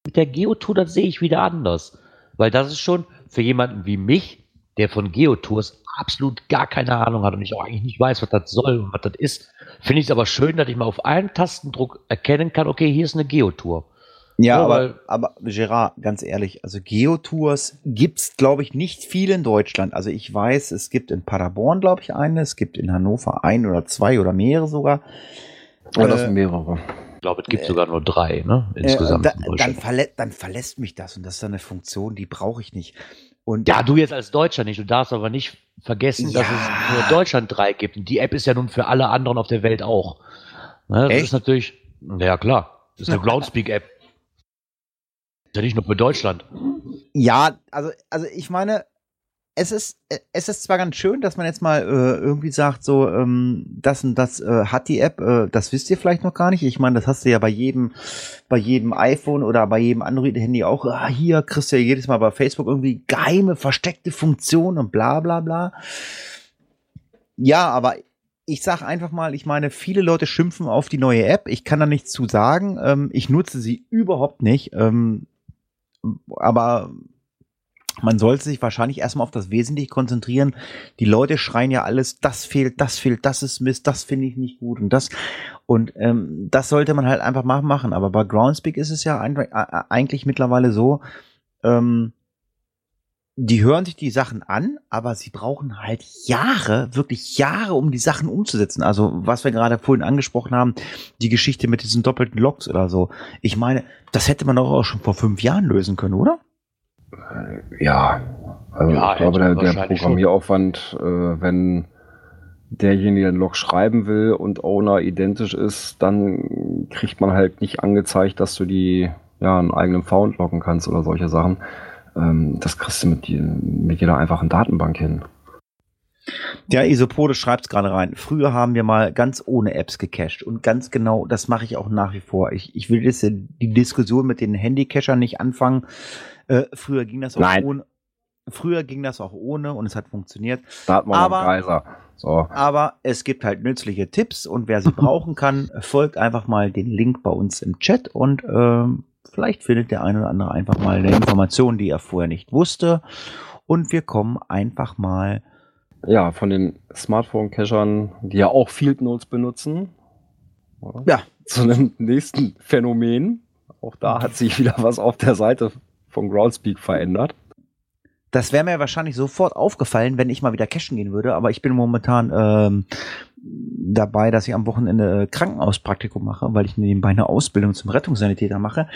mit der Geotour, das sehe ich wieder anders. Weil das ist schon für jemanden wie mich, der von Geotours absolut gar keine Ahnung hat und ich auch eigentlich nicht weiß, was das soll und was das ist, finde ich es aber schön, dass ich mal auf einen Tastendruck erkennen kann, okay, hier ist eine Geotour. Ja, Ja, aber, aber Gerard, ganz ehrlich, also Geotours gibt's, glaube ich, nicht viel in Deutschland. Also ich weiß, es gibt in Paderborn, glaube ich, eine, es gibt in Hannover ein oder zwei oder mehrere sogar. Ja, das Äh, sind mehrere. Ich glaube, es gibt sogar nur drei, ne? Insgesamt. Äh, in da, dann, Deutschland. verlä dann verlässt mich das und das ist dann eine Funktion, die brauche ich nicht. Und ja, du jetzt als Deutscher nicht. Du darfst aber nicht vergessen, dass Ja. es nur Deutschland drei gibt. Und die App ist ja nun für alle anderen auf der Welt auch. Ne, das Echt? ist natürlich, ja klar, das ist eine [laughs] Groundspeak-App. Ist ja nicht nur für Deutschland. Ja, also, also ich meine, es ist, äh, es ist zwar ganz schön, dass man jetzt mal äh, irgendwie sagt, so, ähm, das und das äh, hat die App, äh, das wisst ihr vielleicht noch gar nicht. Ich meine, das hast du ja bei jedem, bei jedem iPhone oder bei jedem Android-Handy auch. Ah, hier kriegst du ja jedes Mal bei Facebook irgendwie geheime, versteckte Funktionen und bla bla bla. Ja, aber ich sag einfach mal, ich meine, viele Leute schimpfen auf die neue App. Ich kann da nichts zu sagen. Ähm, ich nutze sie überhaupt nicht. Ähm, aber man sollte sich wahrscheinlich erstmal auf das Wesentliche konzentrieren. Die Leute schreien ja alles, das fehlt, das fehlt, das ist Mist, das finde ich nicht gut und das. Und ähm, das sollte man halt einfach mal machen. Aber bei Groundspeak ist es ja äh, eigentlich mittlerweile so, ähm, die hören sich die Sachen an, aber sie brauchen halt Jahre, wirklich Jahre, um die Sachen umzusetzen. Also, was wir gerade vorhin angesprochen haben, die Geschichte mit diesen doppelten Logs oder so. Ich meine, das hätte man doch auch schon vor fünf Jahren lösen können, oder? Ja, also Ja, ich glaube, der, der Programmieraufwand, äh, wenn derjenige einen Log schreiben will und Owner identisch ist, dann kriegt man halt nicht angezeigt, dass du die ja einen eigenen Found loggen kannst oder solche Sachen. Ähm, das kriegst du mit, die- mit jeder einfachen Datenbank hin. Ja, Isopode schreibt's gerade rein. Früher haben wir mal ganz ohne Apps gecached und ganz genau, das mache ich auch nach wie vor. Ich, ich will jetzt die Diskussion mit den Handycachern nicht anfangen. Äh, früher ging das auch Nein. ohne. Früher ging das auch ohne und es hat funktioniert. Hat man Aber- Geiser. So. Aber es gibt halt nützliche Tipps und wer sie [laughs] brauchen kann, folgt einfach mal den Link bei uns im Chat und ähm, vielleicht findet der eine oder andere einfach mal eine Information, die er vorher nicht wusste. Und wir kommen einfach mal Ja, von den Smartphone-Cachern, die ja auch Field Notes benutzen. oder? Ja. Zu einem nächsten Phänomen. Auch da hat sich wieder was auf der Seite von Groundspeak verändert. Das wäre mir wahrscheinlich sofort aufgefallen, wenn ich mal wieder cashen gehen würde, aber ich bin momentan ähm, dabei, dass ich am Wochenende äh, Krankenhauspraktikum mache, weil ich nebenbei eine Ausbildung zum Rettungssanitäter mache.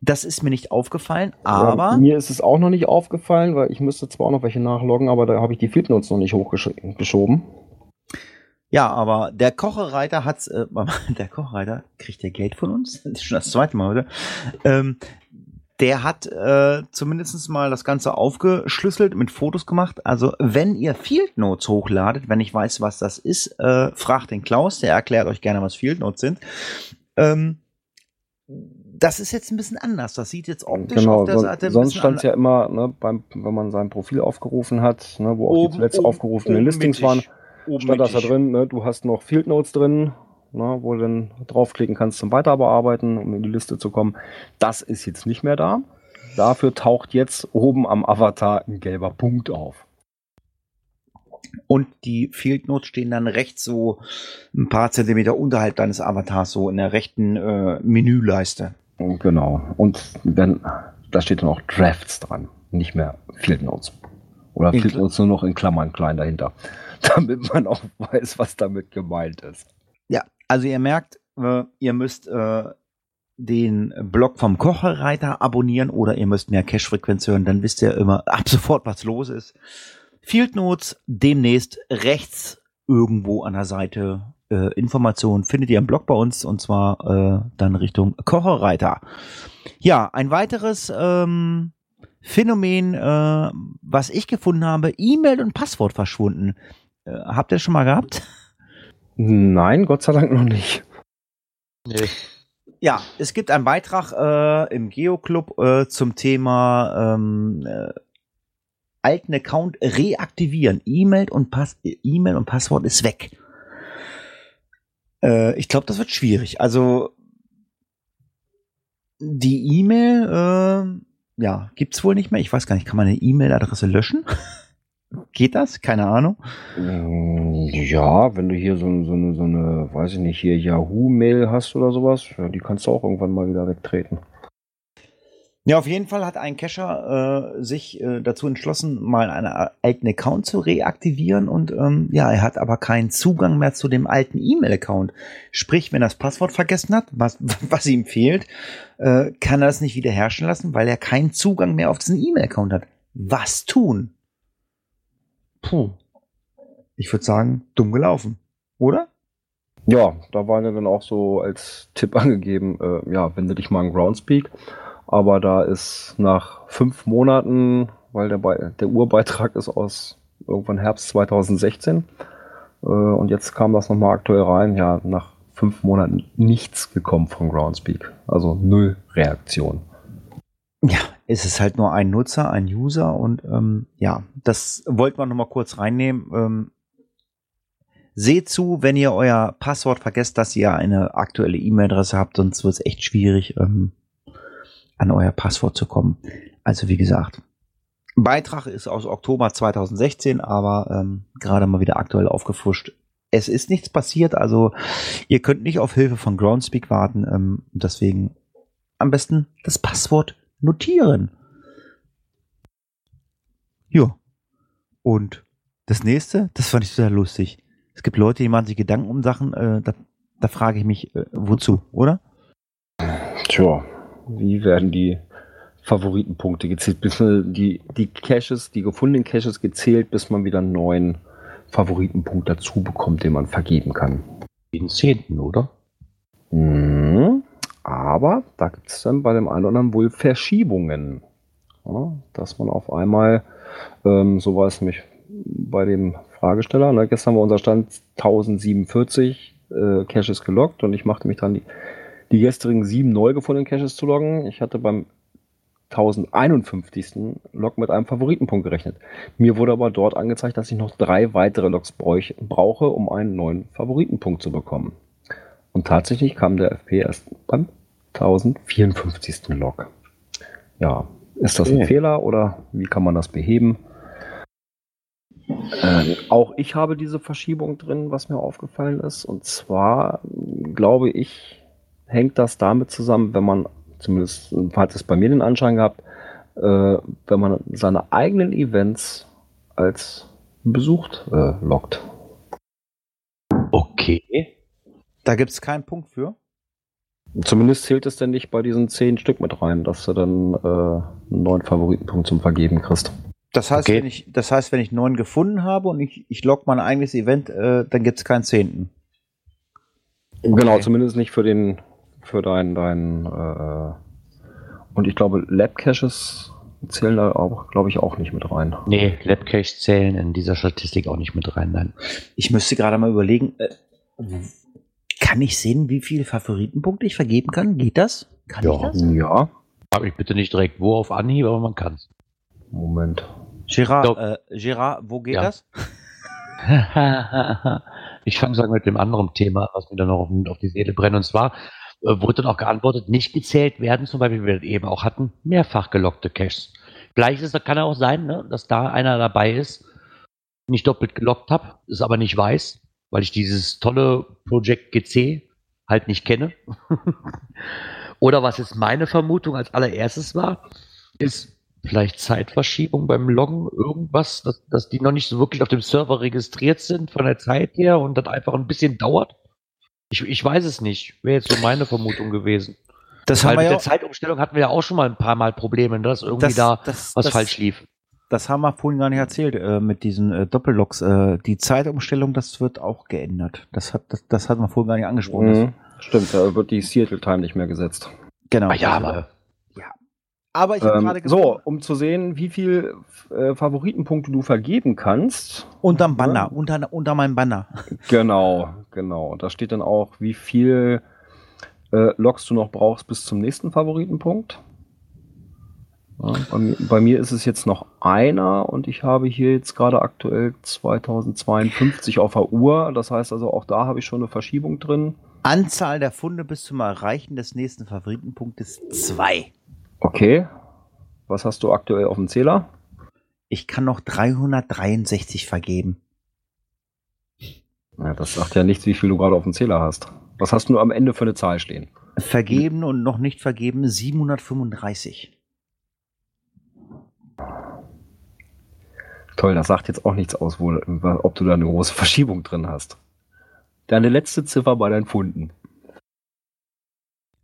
Das ist mir nicht aufgefallen, aber Ja, mir ist es auch noch nicht aufgefallen, weil ich müsste zwar auch noch welche nachloggen, aber da habe ich die Field Notes noch nicht hochgeschoben. ja, aber der Kochereiter hat's, äh, [laughs] der Kochereiter kriegt ja Geld von uns, das ist schon das zweite Mal heute. Ähm, der hat äh, zumindest mal das Ganze aufgeschlüsselt, mit Fotos gemacht. Also wenn ihr Field Notes hochladet, wenn ich weiß, was das ist, äh, fragt den Klaus, der erklärt euch gerne, was Field Notes sind. Ähm, das ist jetzt ein bisschen anders. Das sieht jetzt optisch Genau, auf der Seite sonst stand es ja immer, ne, beim, wenn man sein Profil aufgerufen hat, ne, wo auch Oben- die zuletzt oben- aufgerufenen oben Listings mittig. waren, Oben stand das da drin, ne, du hast noch Field Notes drin, ne, wo du dann draufklicken kannst zum Weiterbearbeiten, um in die Liste zu kommen. Das ist jetzt nicht mehr da. Dafür taucht jetzt oben am Avatar ein gelber Punkt auf. Und die Field Notes stehen dann rechts so ein paar Zentimeter unterhalb deines Avatars, so in der rechten äh, Menüleiste. Genau. Und dann, da steht dann auch Drafts dran, nicht mehr Field Notes. Oder In Field Notes nur noch in Klammern klein dahinter. [laughs] Damit man auch weiß, was damit gemeint ist. Ja, also ihr merkt, äh, ihr müsst äh, den Blog vom Kocherreiter abonnieren oder ihr müsst mehr Cache-Frequenz hören, dann wisst ihr immer [laughs] ab sofort, was los ist. Field Notes demnächst rechts irgendwo an der Seite äh, Informationen findet ihr im Blog bei uns und zwar äh, dann Richtung Kocherreiter. Ja, ein weiteres ähm, Phänomen, äh, was ich gefunden habe, E-Mail und Passwort verschwunden. Äh, habt ihr schon mal gehabt? Nein, Gott sei Dank noch nicht. Nee. Ja, es gibt einen Beitrag äh, im Geo-Club äh, zum Thema ähm, äh, alten Account reaktivieren. E-Mail und, Pass E-Mail und Passwort ist weg. Äh, ich glaube, das wird schwierig. Also die E-Mail, äh, ja, gibt's wohl nicht mehr. Ich weiß gar nicht, kann man eine E-Mail-Adresse löschen? [laughs] Geht das? Keine Ahnung. Mm, Ja, wenn du hier so, so, eine, so eine, weiß ich nicht, hier Yahoo-Mail hast oder sowas, ja, die kannst du auch irgendwann mal wieder wegtreten. Ja, auf jeden Fall hat ein Cacher äh, sich äh, dazu entschlossen, mal einen alten Account zu reaktivieren und ähm, ja, er hat aber keinen Zugang mehr zu dem alten E-Mail-Account. Sprich, wenn er das Passwort vergessen hat, was, [laughs] was ihm fehlt, äh, kann er das nicht wiederherstellen lassen, weil er keinen Zugang mehr auf diesen E-Mail-Account hat. Was tun? Puh. Ich würde sagen, dumm gelaufen, oder? Ja, da war ja dann auch so als Tipp [laughs] angegeben, äh, ja, wende dich mal an Groundspeak. Aber da ist nach fünf Monaten, weil der, Be der Urbeitrag ist aus irgendwann Herbst 2016, äh, und jetzt kam das nochmal aktuell rein, ja, nach fünf Monaten nichts gekommen von Groundspeak. Also null Reaktion. Ja, es ist halt nur ein Nutzer, ein User und ähm, ja, das wollten wir noch mal kurz reinnehmen. Ähm, seht zu, wenn ihr euer Passwort vergesst, dass ihr eine aktuelle E-Mail-Adresse habt, sonst wird es echt schwierig, ähm, an euer Passwort zu kommen. Also wie gesagt, Beitrag ist aus Oktober 2016, aber ähm, gerade mal wieder aktuell aufgefrischt. Es ist nichts passiert, also ihr könnt nicht auf Hilfe von Groundspeak warten. Ähm, deswegen am besten das Passwort notieren. Ja. Und das nächste, das fand ich sehr lustig. Es gibt Leute, die machen sich Gedanken um Sachen, äh, da, da frage ich mich, äh, wozu, oder? Tja, wie werden die Favoritenpunkte gezählt, bis die, die Caches, die gefundenen Caches gezählt, bis man wieder einen neuen Favoritenpunkt dazu bekommt, den man vergeben kann. Den zehnten, oder? Mhm. Aber da gibt es dann bei dem einen oder anderen wohl Verschiebungen. Ja, dass man auf einmal, ähm, so war es nämlich bei dem Fragesteller, ne, gestern war unser Stand 1047 äh, Caches gelockt und ich machte mich dran, die, die gestrigen sieben neu gefundenen Caches zu loggen. Ich hatte beim 1051. Log mit einem Favoritenpunkt gerechnet. Mir wurde aber dort angezeigt, dass ich noch drei weitere Logs brauche, um einen neuen Favoritenpunkt zu bekommen. Und tatsächlich kam der FP erst beim 1054. Log. Ja, ist das ein Okay. Fehler oder wie kann man das beheben? Ähm, auch ich habe diese Verschiebung drin, was mir aufgefallen ist. Und zwar glaube ich, hängt das damit zusammen, wenn man, zumindest hat es bei mir den Anschein gehabt, äh, wenn man seine eigenen Events als besucht äh, loggt. Okay. Da gibt es keinen Punkt für. Zumindest zählt es denn nicht bei diesen zehn Stück mit rein, dass du dann äh, einen neuen Favoritenpunkt zum Vergeben kriegst. Das heißt, Okay. wenn ich, das heißt, wenn ich neun gefunden habe und ich, ich log mein eigenes Event, äh, dann gibt es keinen zehnten. Genau, Okay. zumindest nicht für den, für dein, dein, äh, und ich glaube, Lab-Caches zählen da auch, glaube ich, auch nicht mit rein. Nee, Labcache zählen in dieser Statistik auch nicht mit rein, nein. Ich müsste gerade mal überlegen, äh, Kann ich sehen, wie viele Favoritenpunkte ich vergeben kann? Geht das? Kann ich Ja. das? Ja. Habe ich bitte nicht direkt wo auf Anhieb, aber man kann's. Moment. Gerard, äh, Gerard, wo geht Ja. das? [laughs] ich fange sagen mit dem anderen Thema, was mir dann noch auf, auf die Seele brennt. Und zwar äh, wurde dann auch geantwortet, nicht gezählt werden, zum Beispiel, wie wir das eben auch hatten, mehrfach gelockte Caches. Ist, kann ja auch sein, ne, dass da einer dabei ist, den ich doppelt gelockt habe, es aber nicht weiß, weil ich dieses tolle Project GC halt nicht kenne. [laughs] Oder was jetzt meine Vermutung als allererstes war, ist vielleicht Zeitverschiebung beim Loggen, irgendwas, dass, dass die noch nicht so wirklich auf dem Server registriert sind von der Zeit her und das einfach ein bisschen dauert. Ich, ich weiß es nicht. Wäre jetzt so meine Vermutung gewesen. Das Weil haben wir mit ja der Zeitumstellung hatten wir ja auch schon mal ein paar Mal Probleme, ne, dass irgendwie da das, was das, falsch lief. Das haben wir vorhin gar nicht erzählt äh, mit diesen äh, Doppelloks. Äh, die Zeitumstellung, das wird auch geändert. Das hat das, das hat man vorhin gar nicht angesprochen. Mhm. Stimmt, da wird die Seattle Time nicht mehr gesetzt. Genau. Ah ja, aber Aber ich habe Ähm, gerade so, um zu sehen, wie viel äh, Favoritenpunkte du vergeben kannst. unterm Banner, unter, unter meinem Banner. Genau, genau. Da steht dann auch, wie viel äh, Logs du noch brauchst bis zum nächsten Favoritenpunkt. Ja, bei, mir, bei mir ist es jetzt noch einer und ich habe hier jetzt gerade aktuell 2052 auf der Uhr. Das heißt also, auch da habe ich schon eine Verschiebung drin. Anzahl der Funde bis zum Erreichen des nächsten Favoritenpunktes zwei. Okay. Was hast du aktuell auf dem Zähler? Ich kann noch 363 vergeben. Ja, das sagt ja nichts, wie viel du gerade auf dem Zähler hast. Was hast du am Ende für eine Zahl stehen? Vergeben und noch nicht vergeben 735. Toll, das sagt jetzt auch nichts aus, wo, ob du da eine große Verschiebung drin hast. Deine letzte Ziffer bei deinen Funden.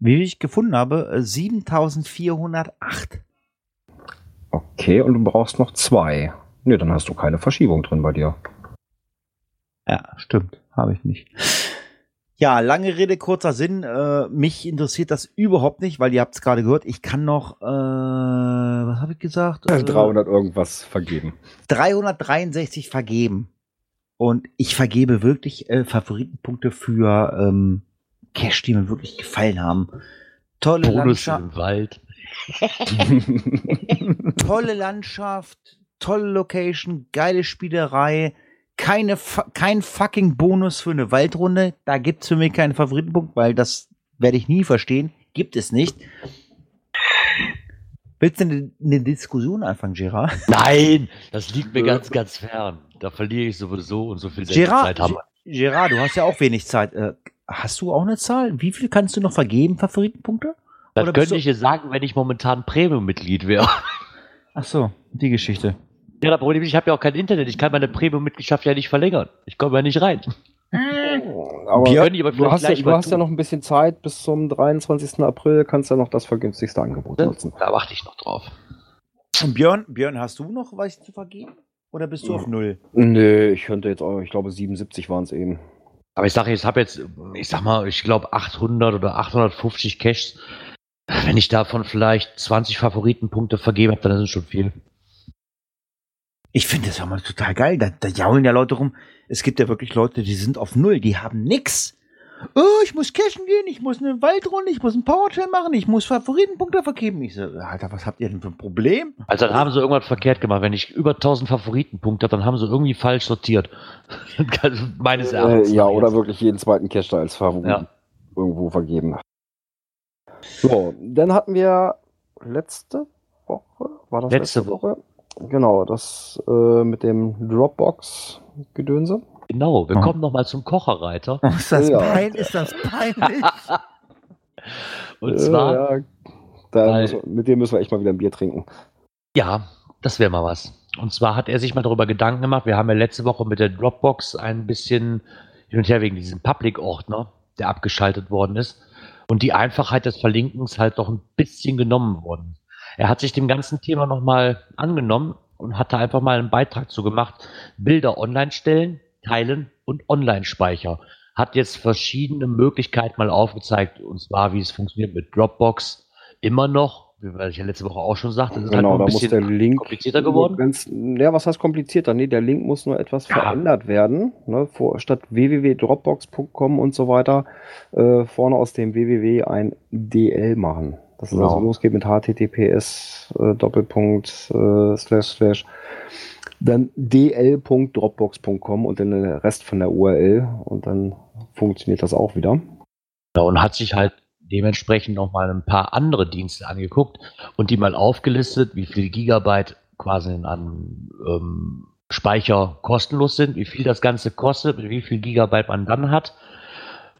Wie ich gefunden habe, äh, 7408. Okay, und du brauchst noch zwei. Ne, dann hast du keine Verschiebung drin bei dir. Ja, stimmt. Habe ich nicht. Ja, lange Rede, kurzer Sinn. Äh, mich interessiert das überhaupt nicht, weil ihr habt es gerade gehört. Ich kann noch, äh, was habe ich gesagt? Äh, 300 irgendwas vergeben. 363 vergeben. Und ich vergebe wirklich äh, Favoritenpunkte für ähm, Cash, die mir wirklich gefallen haben. Tolle Bonus Landschaft, im Wald. [laughs] tolle Landschaft, tolle Location, geile Spielerei. Keine, kein fucking Bonus für eine Waldrunde. Da gibt's für mich keinen Favoritenpunkt, weil das werde ich nie verstehen. Gibt es nicht. Willst du eine, eine Diskussion anfangen, Gerard? [laughs] Nein, das liegt mir ganz, ganz fern. Da verliere ich sowieso und so viel Gerard, Zeit haben wir. Gerard, du hast ja auch wenig Zeit. Äh, hast du auch eine Zahl? Wie viel kannst du noch vergeben, Favoritenpunkte? Das oder könnte ich dir sagen, wenn ich momentan Premium-Mitglied wäre. Ach so, die Geschichte. Ja, das Problem ist, ich habe ja auch kein Internet. Ich kann meine Premium-Mitgliedschaft ja nicht verlängern. Ich komme ja nicht rein. Aber Ja, Können die aber du hast, ja, gleich du hast ja noch ein bisschen Zeit bis zum 23. April, kannst ja noch das vergünstigste Angebot nutzen. Da warte ich noch drauf. Und Björn, Björn, hast du noch was zu vergeben? Oder bist du auf Null? Nee, ich könnte jetzt auch, ich glaube 77 waren es eben. Aber ich sage, ich habe jetzt, ich sag mal, ich glaube 800 oder 850 Caches. Wenn ich davon vielleicht 20 Favoritenpunkte vergeben habe, dann ist es schon viel. Ich finde das ja mal total geil. Da, da jaulen ja Leute rum. Es gibt ja wirklich Leute, die sind auf Null, die haben nix. Oh, ich muss cashen gehen, ich muss eine Waldrunde, ich muss einen Powertrail machen, ich muss Favoritenpunkte vergeben. Ich so, Alter, was habt ihr denn für ein Problem? Also dann haben sie irgendwas verkehrt gemacht. Wenn ich über 1000 Favoritenpunkte habe, dann haben sie irgendwie falsch sortiert. [laughs] Meines Äh, Erachtens. ja, nach oder jetzt. wirklich jeden zweiten Cache da als Favorit Ja. irgendwo vergeben. So, dann hatten wir letzte Woche, war das Letzte letzte, Woche? Genau, das äh, mit dem Dropbox-Gedönse. Genau, wir Oh. kommen nochmal zum Kocherreiter. Oh, ist das Ja. pein, ist das peinlich? [laughs] Und zwar, ja, weil- mit dem müssen wir echt mal wieder ein Bier trinken. Ja, das wäre mal was. Und zwar hat er sich mal darüber Gedanken gemacht. Wir haben ja letzte Woche mit der Dropbox ein bisschen hin und her wegen diesem Public-Ordner, der abgeschaltet worden ist. Und die Einfachheit des Verlinkens halt doch ein bisschen genommen worden. Er hat sich dem ganzen Thema nochmal angenommen und hat da einfach mal einen Beitrag zu gemacht. Bilder online stellen, teilen und online speichern. Hat jetzt verschiedene Möglichkeiten mal aufgezeigt, und zwar wie es funktioniert mit Dropbox. Immer noch weil ich ja letzte Woche auch schon sagte, das ist Genau, halt da noch ein muss bisschen der Link komplizierter geworden. Ganz, ja, was heißt komplizierter? Nee, der Link muss nur etwas Ja. verändert werden. Ne? Vor, statt www.dropbox.com und so weiter, äh, vorne aus dem www ein DL machen. Dass es Genau. also losgeht mit https äh, Doppelpunkt äh, slash slash dann dl.dropbox.com und dann der Rest von der URL und dann funktioniert das auch wieder. Ja, und hat sich halt dementsprechend noch mal ein paar andere Dienste angeguckt und die mal aufgelistet, wie viel Gigabyte quasi an ähm, Speicher kostenlos sind, wie viel das Ganze kostet, wie viel Gigabyte man dann hat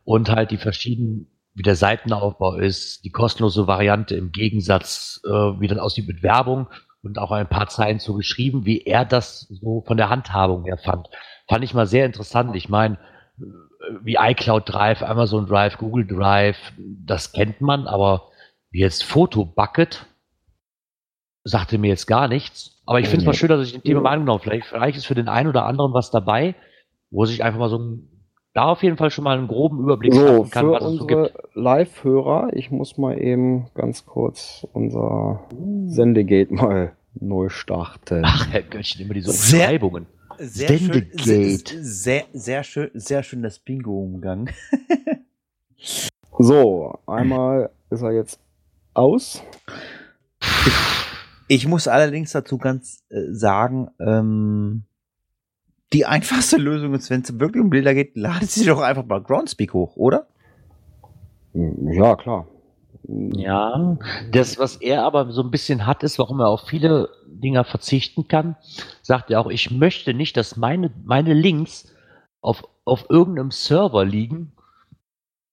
und halt die verschiedenen, wie der Seitenaufbau ist, die kostenlose Variante im Gegensatz, äh, wie das aussieht mit Werbung und auch ein paar Zeilen zu geschrieben, wie er das so von der Handhabung her fand. Fand ich mal sehr interessant. Ich meine, wie iCloud Drive, Amazon Drive, Google Drive, das kennt man, aber wie jetzt Fotobucket sagte mir jetzt gar nichts. Aber ich finde es mal schön, dass ich dem Thema mal angenommen habe. Vielleicht, vielleicht ist für den einen oder anderen was dabei, wo sich einfach mal so ein, da auf jeden Fall schon mal einen groben Überblick So, schaffen kann, für was es so gibt. unsere Live-Hörer, ich muss mal eben ganz kurz unser Sendegate mal neu starten. Ach, Herr Göttchen, immer diese Sehr- Umschreibungen. Sehr schön, Sendegate. sehr, sehr, sehr schön, sehr schön das Bingo-Umgang. So, einmal ist er jetzt aus. Ich muss allerdings dazu ganz äh, sagen, ähm, die einfachste Lösung ist, wenn es wirklich um Bilder geht, ladet sie doch einfach mal Groundspeak hoch, oder? Ja, klar. Ja, das, was er aber so ein bisschen hat, ist, warum er auf viele Dinger verzichten kann, sagt er auch, ich möchte nicht, dass meine, meine Links auf, auf irgendeinem Server liegen,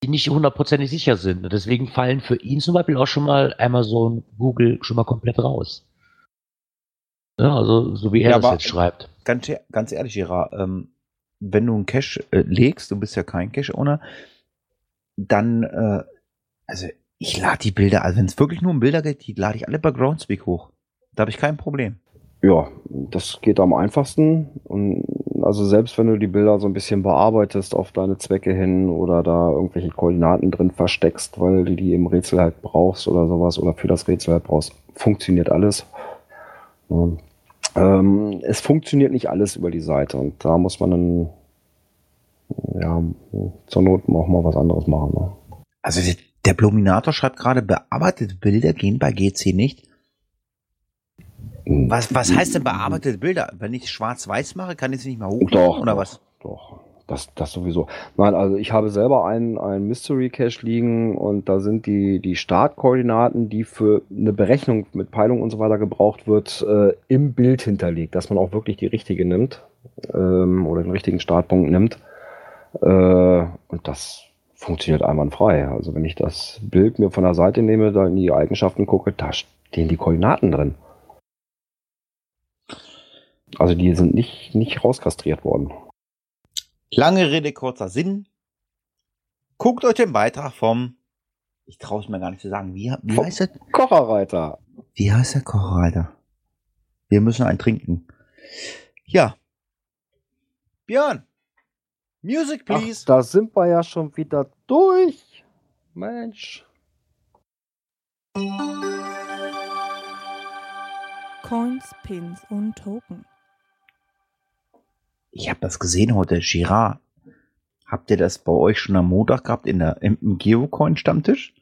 die nicht hundertprozentig sicher sind. Und deswegen fallen für ihn zum Beispiel auch schon mal Amazon, Google schon mal komplett raus. Ja, also, so wie er Ja, das aber- jetzt schreibt. Ganz, e- ganz ehrlich, Gerard, ähm, wenn du einen Cache äh, legst, du bist ja kein Cache-Owner, dann, äh, also ich lade die Bilder, also wenn es wirklich nur um Bilder geht, die lade ich alle bei Groundspeak hoch. Da habe ich kein Problem. Ja, das geht am einfachsten. Und also selbst wenn du die Bilder so ein bisschen bearbeitest auf deine Zwecke hin oder da irgendwelche Koordinaten drin versteckst, weil du die im Rätsel halt brauchst oder sowas oder für das Rätsel halt brauchst, funktioniert alles. Ja. Ähm, es funktioniert nicht alles über die Seite und da muss man dann ja zur Not auch mal was anderes machen. Ne? Also der, Bluminator schreibt gerade, bearbeitete Bilder gehen bei GC nicht. Was, was heißt denn bearbeitete Bilder? Wenn ich schwarz-weiß mache, kann ich sie nicht mehr hochladen Doch, oder doch, was? Doch, das, das sowieso. Nein, also ich habe selber einen, einen Mystery Cache liegen und da sind die, die Startkoordinaten, die für eine Berechnung mit Peilung und so weiter gebraucht wird, äh, im Bild hinterlegt, dass man auch wirklich die richtige nimmt ähm, oder den richtigen Startpunkt nimmt. Äh, und das funktioniert einwandfrei. Also wenn ich das Bild mir von der Seite nehme, da in die Eigenschaften gucke, da stehen die Koordinaten drin. Also die sind nicht, nicht rauskastriert worden. Lange Rede, kurzer Sinn. Guckt euch den Beitrag vom, ich traue es mir gar nicht zu sagen, wie, wie heißt das? Kocherreiter. Wie heißt der Kochreiter? Wir müssen einen trinken. Ja. Björn. Music, Ach, please. da sind wir ja schon wieder durch. Mensch. Coins, Pins und Token. Ich habe das gesehen heute, Girard. Habt ihr das bei euch schon am Montag gehabt in der, im, im Geocoin-Stammtisch?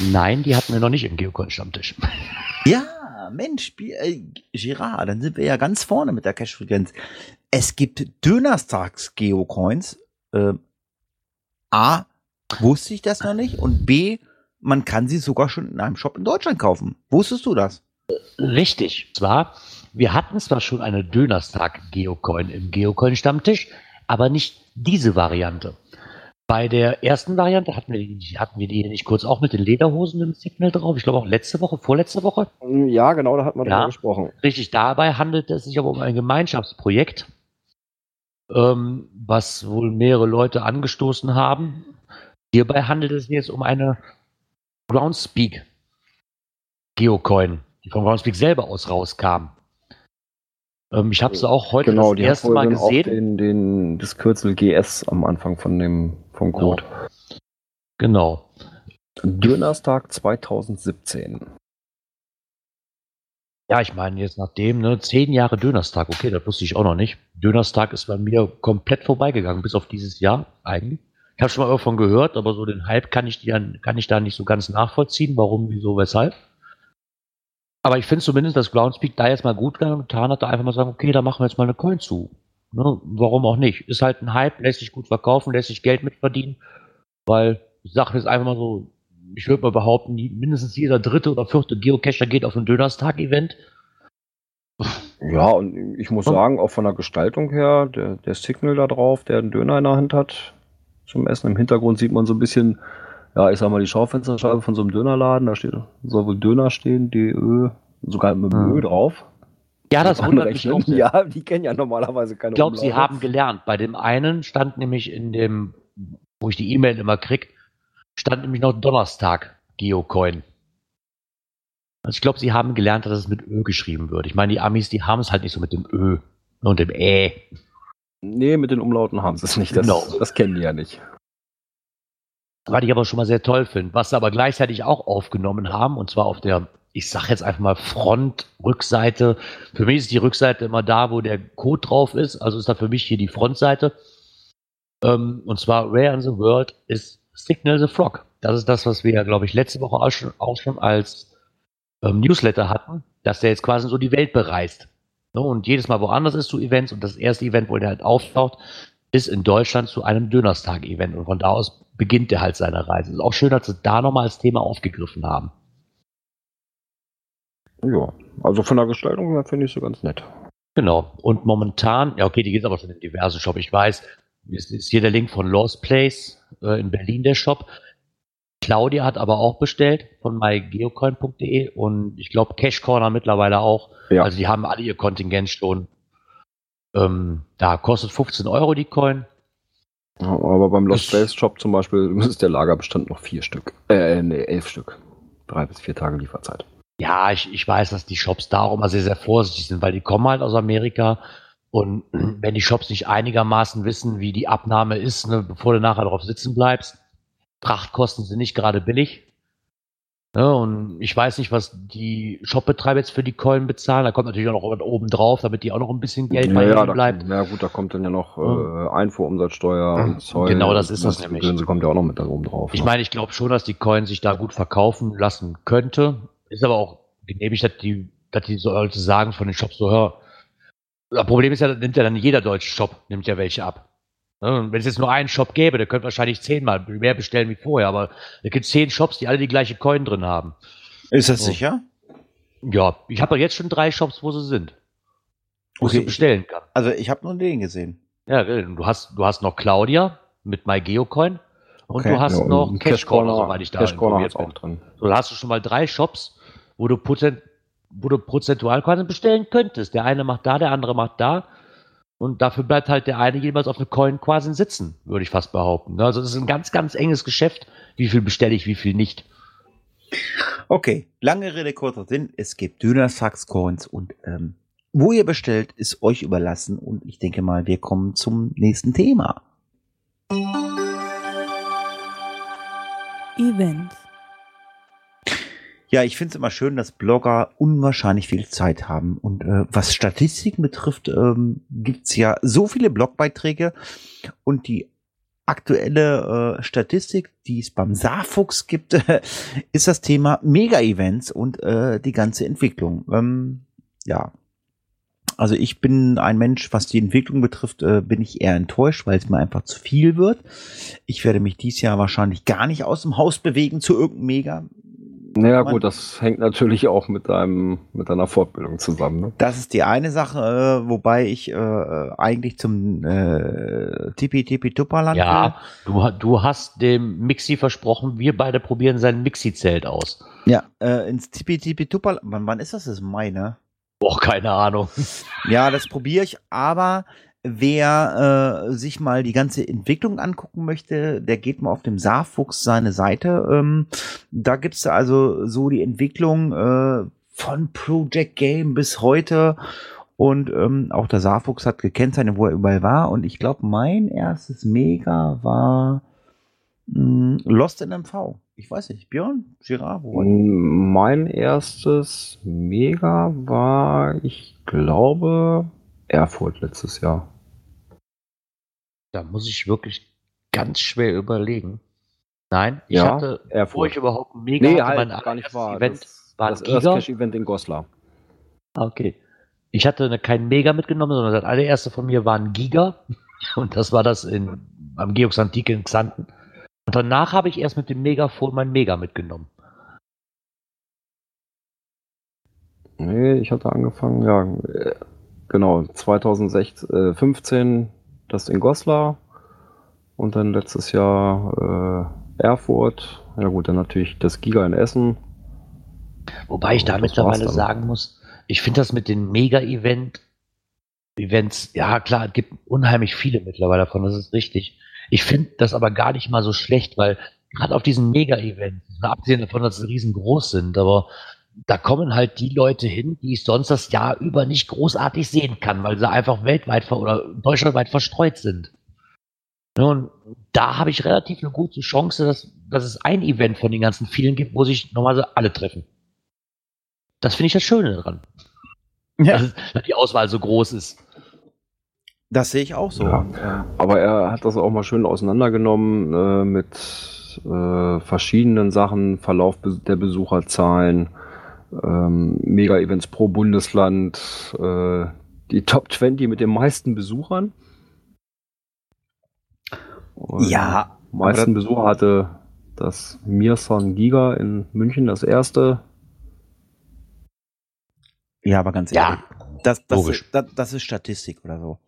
Nein, die hatten wir noch nicht im Geocoin-Stammtisch. [laughs] Ja, Mensch, äh, Girard, dann sind wir ja ganz vorne mit der Cash-Frequenz. Es gibt Dönerstags-Geocoins. Äh, A, wusste ich das noch nicht. Und B, man kann sie sogar schon in einem Shop in Deutschland kaufen. Wusstest du das? Richtig. Zwar, wir hatten zwar schon eine Dönerstag-Geocoin im Geocoin-Stammtisch, aber nicht diese Variante. Bei der ersten Variante hatten wir, die- hatten wir die nicht kurz auch mit den Lederhosen im Signal drauf. Ich glaube auch letzte Woche, vorletzte Woche. Ja, genau, da hat man Ja. drüber gesprochen. Richtig, dabei handelt es sich aber um ein Gemeinschaftsprojekt, ähm, was wohl mehrere Leute angestoßen haben. Hierbei handelt es sich jetzt um eine Groundspeak Geocoin, die vom Groundspeak selber aus rauskam. Ähm, ich habe sie auch heute Genau, das erste Mal dann auch gesehen. den, den, das Kürzel GS am Anfang von dem vom Code. Genau. Dönerstag 2017. Ja, ich meine, jetzt nachdem, ne, zehn Jahre Dönerstag, okay, das wusste ich auch noch nicht. Dönerstag ist bei mir komplett vorbeigegangen, bis auf dieses Jahr eigentlich. Ich habe schon mal davon gehört, aber so den Hype kann ich, dir, kann ich da nicht so ganz nachvollziehen, warum, wieso, weshalb. Aber ich finde zumindest, dass Groundspeak da jetzt mal gut getan hat, da einfach mal sagen, okay, da machen wir jetzt mal eine Coin zu. Ne, warum auch nicht? Ist halt ein Hype, lässt sich gut verkaufen, lässt sich Geld mitverdienen, weil ich sage jetzt einfach mal so, ich würde mal behaupten, mindestens jeder dritte oder vierte Geocacher geht auf ein Dönerstag-Event. Ja, und ich muss sagen, auch von der Gestaltung her, der, der Signal da drauf, der einen Döner in der Hand hat, zum Essen. Im Hintergrund sieht man so ein bisschen, ja, ich sag mal, die Schaufensterscheibe von so einem Dönerladen. Da steht, soll wohl Döner stehen, DÖ, sogar mit Hm. Ö drauf. Ja, das wundert mich auch. [laughs] Ja, die kennen ja normalerweise keine Ich glaube, sie haben gelernt. Bei dem einen stand nämlich in dem, wo ich die E-Mail immer krieg, stand nämlich noch Donnerstag Geocoin. Also ich glaube, sie haben gelernt, dass es mit Ö geschrieben wird. Ich meine, die Amis, die haben es halt nicht so mit dem Ö und dem Ä. Nee, mit den Umlauten haben sie es nicht. Das, Genau. das kennen die ja nicht. Was ich aber schon mal sehr toll finde. Was sie aber gleichzeitig auch aufgenommen haben, und zwar auf der, ich sag jetzt einfach mal Front, Rückseite. Für mich ist die Rückseite immer da, wo der Code drauf ist. Also ist da für mich hier die Frontseite. Ähm, und zwar Rare in the World ist Signal the Frog. Das ist das, was wir ja, glaube ich, letzte Woche auch schon, auch schon als ähm, Newsletter hatten, dass der jetzt quasi so die Welt bereist. Ne? Und jedes Mal woanders ist zu Events und das erste Event, wo der halt auftaucht, ist in Deutschland zu einem Dönerstag-Event. Und von da aus beginnt er halt seine Reise. Ist auch schön, dass sie da nochmal als Thema aufgegriffen haben. Ja, also von der Gestaltung her finde ich sie ganz nett. Genau. Und momentan, ja, okay, die geht aber schon in diverse Shop. Ich weiß, es ist hier der Link von Lost Place äh, in Berlin, der Shop. Claudia hat aber auch bestellt von mygeocoin.de und ich glaube Cash Corner mittlerweile auch. Ja. Also die haben alle ihr Kontingent schon. Ähm, da kostet 15 Euro die Coin. Ja, aber beim Lost Place Shop zum Beispiel [laughs] ist der Lagerbestand noch vier Stück. Äh, nee, elf Stück. Drei bis vier Tage Lieferzeit. Ja, ich, ich weiß, dass die Shops da auch immer sehr, sehr vorsichtig sind, weil die kommen halt aus Amerika. Und [clears throat] wenn die Shops nicht einigermaßen wissen, wie die Abnahme ist, ne, bevor du nachher drauf sitzen bleibst, Frachtkosten sind nicht gerade billig. Ne, und ich weiß nicht, was die Shopbetreiber jetzt für die Coin bezahlen. Da kommt natürlich auch noch oben drauf, damit die auch noch ein bisschen Geld bei ja, ihnen da, bleibt. ja gut, da kommt dann ja noch Ja. äh, Einfuhrumsatzsteuer und Zoll. Genau, das ist das nämlich. Sie kommt ja auch noch mit da oben drauf. Ich ne? meine, ich glaube schon, dass die Coin sich da gut verkaufen lassen könnte. Ist aber auch genehmigt, dass die, dass die so Leute sagen von den Shops so, hör, das Problem ist ja, nimmt ja dann jeder deutsche Shop, nimmt ja welche ab. Ne, und wenn es jetzt nur einen Shop gäbe, der könnte wahrscheinlich zehnmal mehr bestellen wie vorher, aber es gibt zehn Shops, die alle die gleiche Coin drin haben. Ist das Oh. sicher? Ja, ich habe jetzt schon drei Shops, wo sie sind. Wo Okay, du bestellen kann. Also ich habe nur den gesehen. Ja, du hast, du hast noch Claudia mit MyGeocoin und Okay. du hast Ja, und noch Cash Corner, soweit ich da Cash Corner bin. auch drin. So, da hast du schon mal drei Shops, wo du, Prozent, wo du prozentual quasi bestellen könntest. Der eine macht da, der andere macht da. Und dafür bleibt halt der eine jeweils auf eine Coin quasi sitzen, würde ich fast behaupten. Ne? Also es ist ein ganz, ganz enges Geschäft. Wie viel bestelle ich, wie viel nicht. Okay, lange Rede, kurzer Sinn. Es gibt Dönerstagscoins und ähm, wo ihr bestellt, ist euch überlassen. Und ich denke mal, wir kommen zum nächsten Thema. Events. Ja, ich finde es immer schön, dass Blogger unwahrscheinlich viel Zeit haben. Und äh, was Statistiken betrifft, ähm, gibt's ja so viele Blogbeiträge. Und die aktuelle äh, Statistik, die es beim Saarfuchs gibt, [laughs] ist das Thema Mega-Events und äh, die ganze Entwicklung. Ähm, ja. Also ich bin ein Mensch, was die Entwicklung betrifft, äh, bin ich eher enttäuscht, weil es mir einfach zu viel wird. Ich werde mich dieses Jahr wahrscheinlich gar nicht aus dem Haus bewegen zu irgendeinem Mega. Naja, gut, das hängt natürlich auch mit deinem, mit deiner Fortbildung zusammen. Ne? Das ist die eine Sache, äh, wobei ich äh, eigentlich zum äh, Tipi Tipi Tupperland Ja, du, du hast dem Mixi versprochen, wir beide probieren sein Mixi-Zelt aus. Ja, äh, ins Tipi Tipi Tupperland. Wann, wann ist das? Das ist Mai, ne? Boah, keine Ahnung. Ja, das probiere ich, aber wer äh, sich mal die ganze Entwicklung angucken möchte, der geht mal auf dem Saarfuchs seine Seite. Ähm, da gibt's da also so die Entwicklung äh, von Project Game bis heute. Und ähm, auch der Saarfuchs hat gekennzeichnet, wo er überall war. Und ich glaube, mein erstes Mega war mh, Lost in MV. Ich weiß nicht. Björn? Girard? Wo war? Mein erstes Mega war, ich glaube, Erfurt letztes Jahr. Da muss ich wirklich ganz schwer überlegen. Nein, ich Ja, hatte, bevor Erfurt. ich überhaupt ein Mega Nee, hatte, halt, gar nicht wahr. Event das war das. Earthcash-Event in Goslar. Ah, okay. Ich hatte kein Mega mitgenommen, sondern das allererste von mir war ein Giga. [laughs] Und das war das in, am Georgs Antike in Xanten. Und danach habe ich erst mit dem Megafon mein Mega mitgenommen. Nee, ich hatte angefangen, ja, äh, genau, 2015 das in Goslar und dann letztes Jahr äh, Erfurt. Ja gut, dann natürlich das Giga in Essen. Wobei ich da mittlerweile sagen muss, ich finde das mit den Mega-Event, Events, ja klar, es gibt unheimlich viele mittlerweile davon, das ist richtig. Ich finde das aber gar nicht mal so schlecht, weil gerade auf diesen Mega-Events, abgesehen davon, dass sie riesengroß sind, aber da kommen halt die Leute hin, die ich sonst das Jahr über nicht großartig sehen kann, weil sie einfach weltweit ver oder deutschlandweit verstreut sind. Ja, und da habe ich relativ eine gute Chance, dass, dass es ein Event von den ganzen vielen gibt, wo sich normalerweise alle treffen. Das finde ich das Schöne daran. Ja, Dass, dass die Auswahl so groß ist. das sehe ich auch so. Ja. Aber er hat das auch mal schön auseinandergenommen äh, mit äh, verschiedenen Sachen, Verlauf der Besucherzahlen, ähm, Mega-Events pro Bundesland, äh, die Top 20 mit den meisten Besuchern. Und ja, meisten Besucher hatte das Mirsan Giga in München, das erste. ja, aber ganz Ja, ehrlich, das, das, logisch. das, das ist Statistik oder so.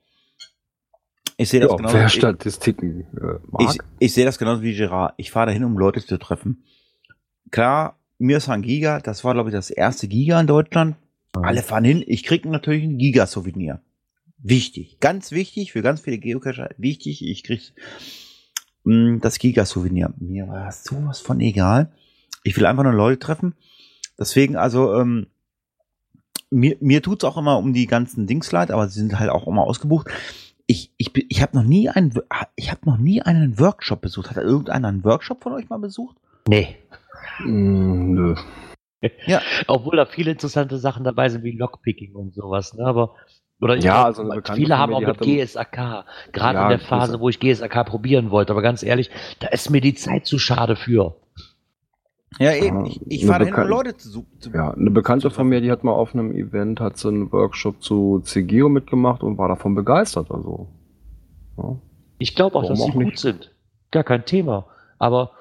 Ich sehe das Ja, genauso. wer Statistiken äh, mag. ich, ich sehe das genauso wie Gerard. Ich fahre dahin, um Leute zu treffen. Klar, mir ist ein Giga, das war, glaube ich, das erste Giga in Deutschland. Alle fahren hin, ich kriege natürlich ein Giga-Souvenir. Wichtig, ganz wichtig, für ganz viele Geocacher, wichtig, ich krieg mh, das Giga-Souvenir. Mir war das sowas von egal. Ich will einfach nur Leute treffen. Deswegen, also, ähm, mir, mir tut's auch immer um die ganzen Dings leid, aber sie sind halt auch immer ausgebucht. Ich, ich, ich habe noch nie einen, ich habe noch nie einen Workshop besucht. Hat irgendeiner einen Workshop von euch mal besucht? Nee. Mm, nö. [laughs] Obwohl da viele interessante Sachen dabei sind, wie Lockpicking und sowas, ne? Aber, oder ich Ja, glaub, also viele haben auch mit GSAK, gerade Ja, in der. Phase, wo ich GSAK probieren wollte, aber ganz ehrlich, da ist mir die Zeit zu schade für. Ja, eben. Ja, Ich, ich fahre dahin, um Leute zu suchen. Ja, eine Bekannte von mir, die hat mal auf einem Event, hat so einen Workshop zu CGO mitgemacht und war davon begeistert. Also, ja. Ich glaube auch, Warum dass sie auch gut nicht? sind. Gar kein Thema. Aber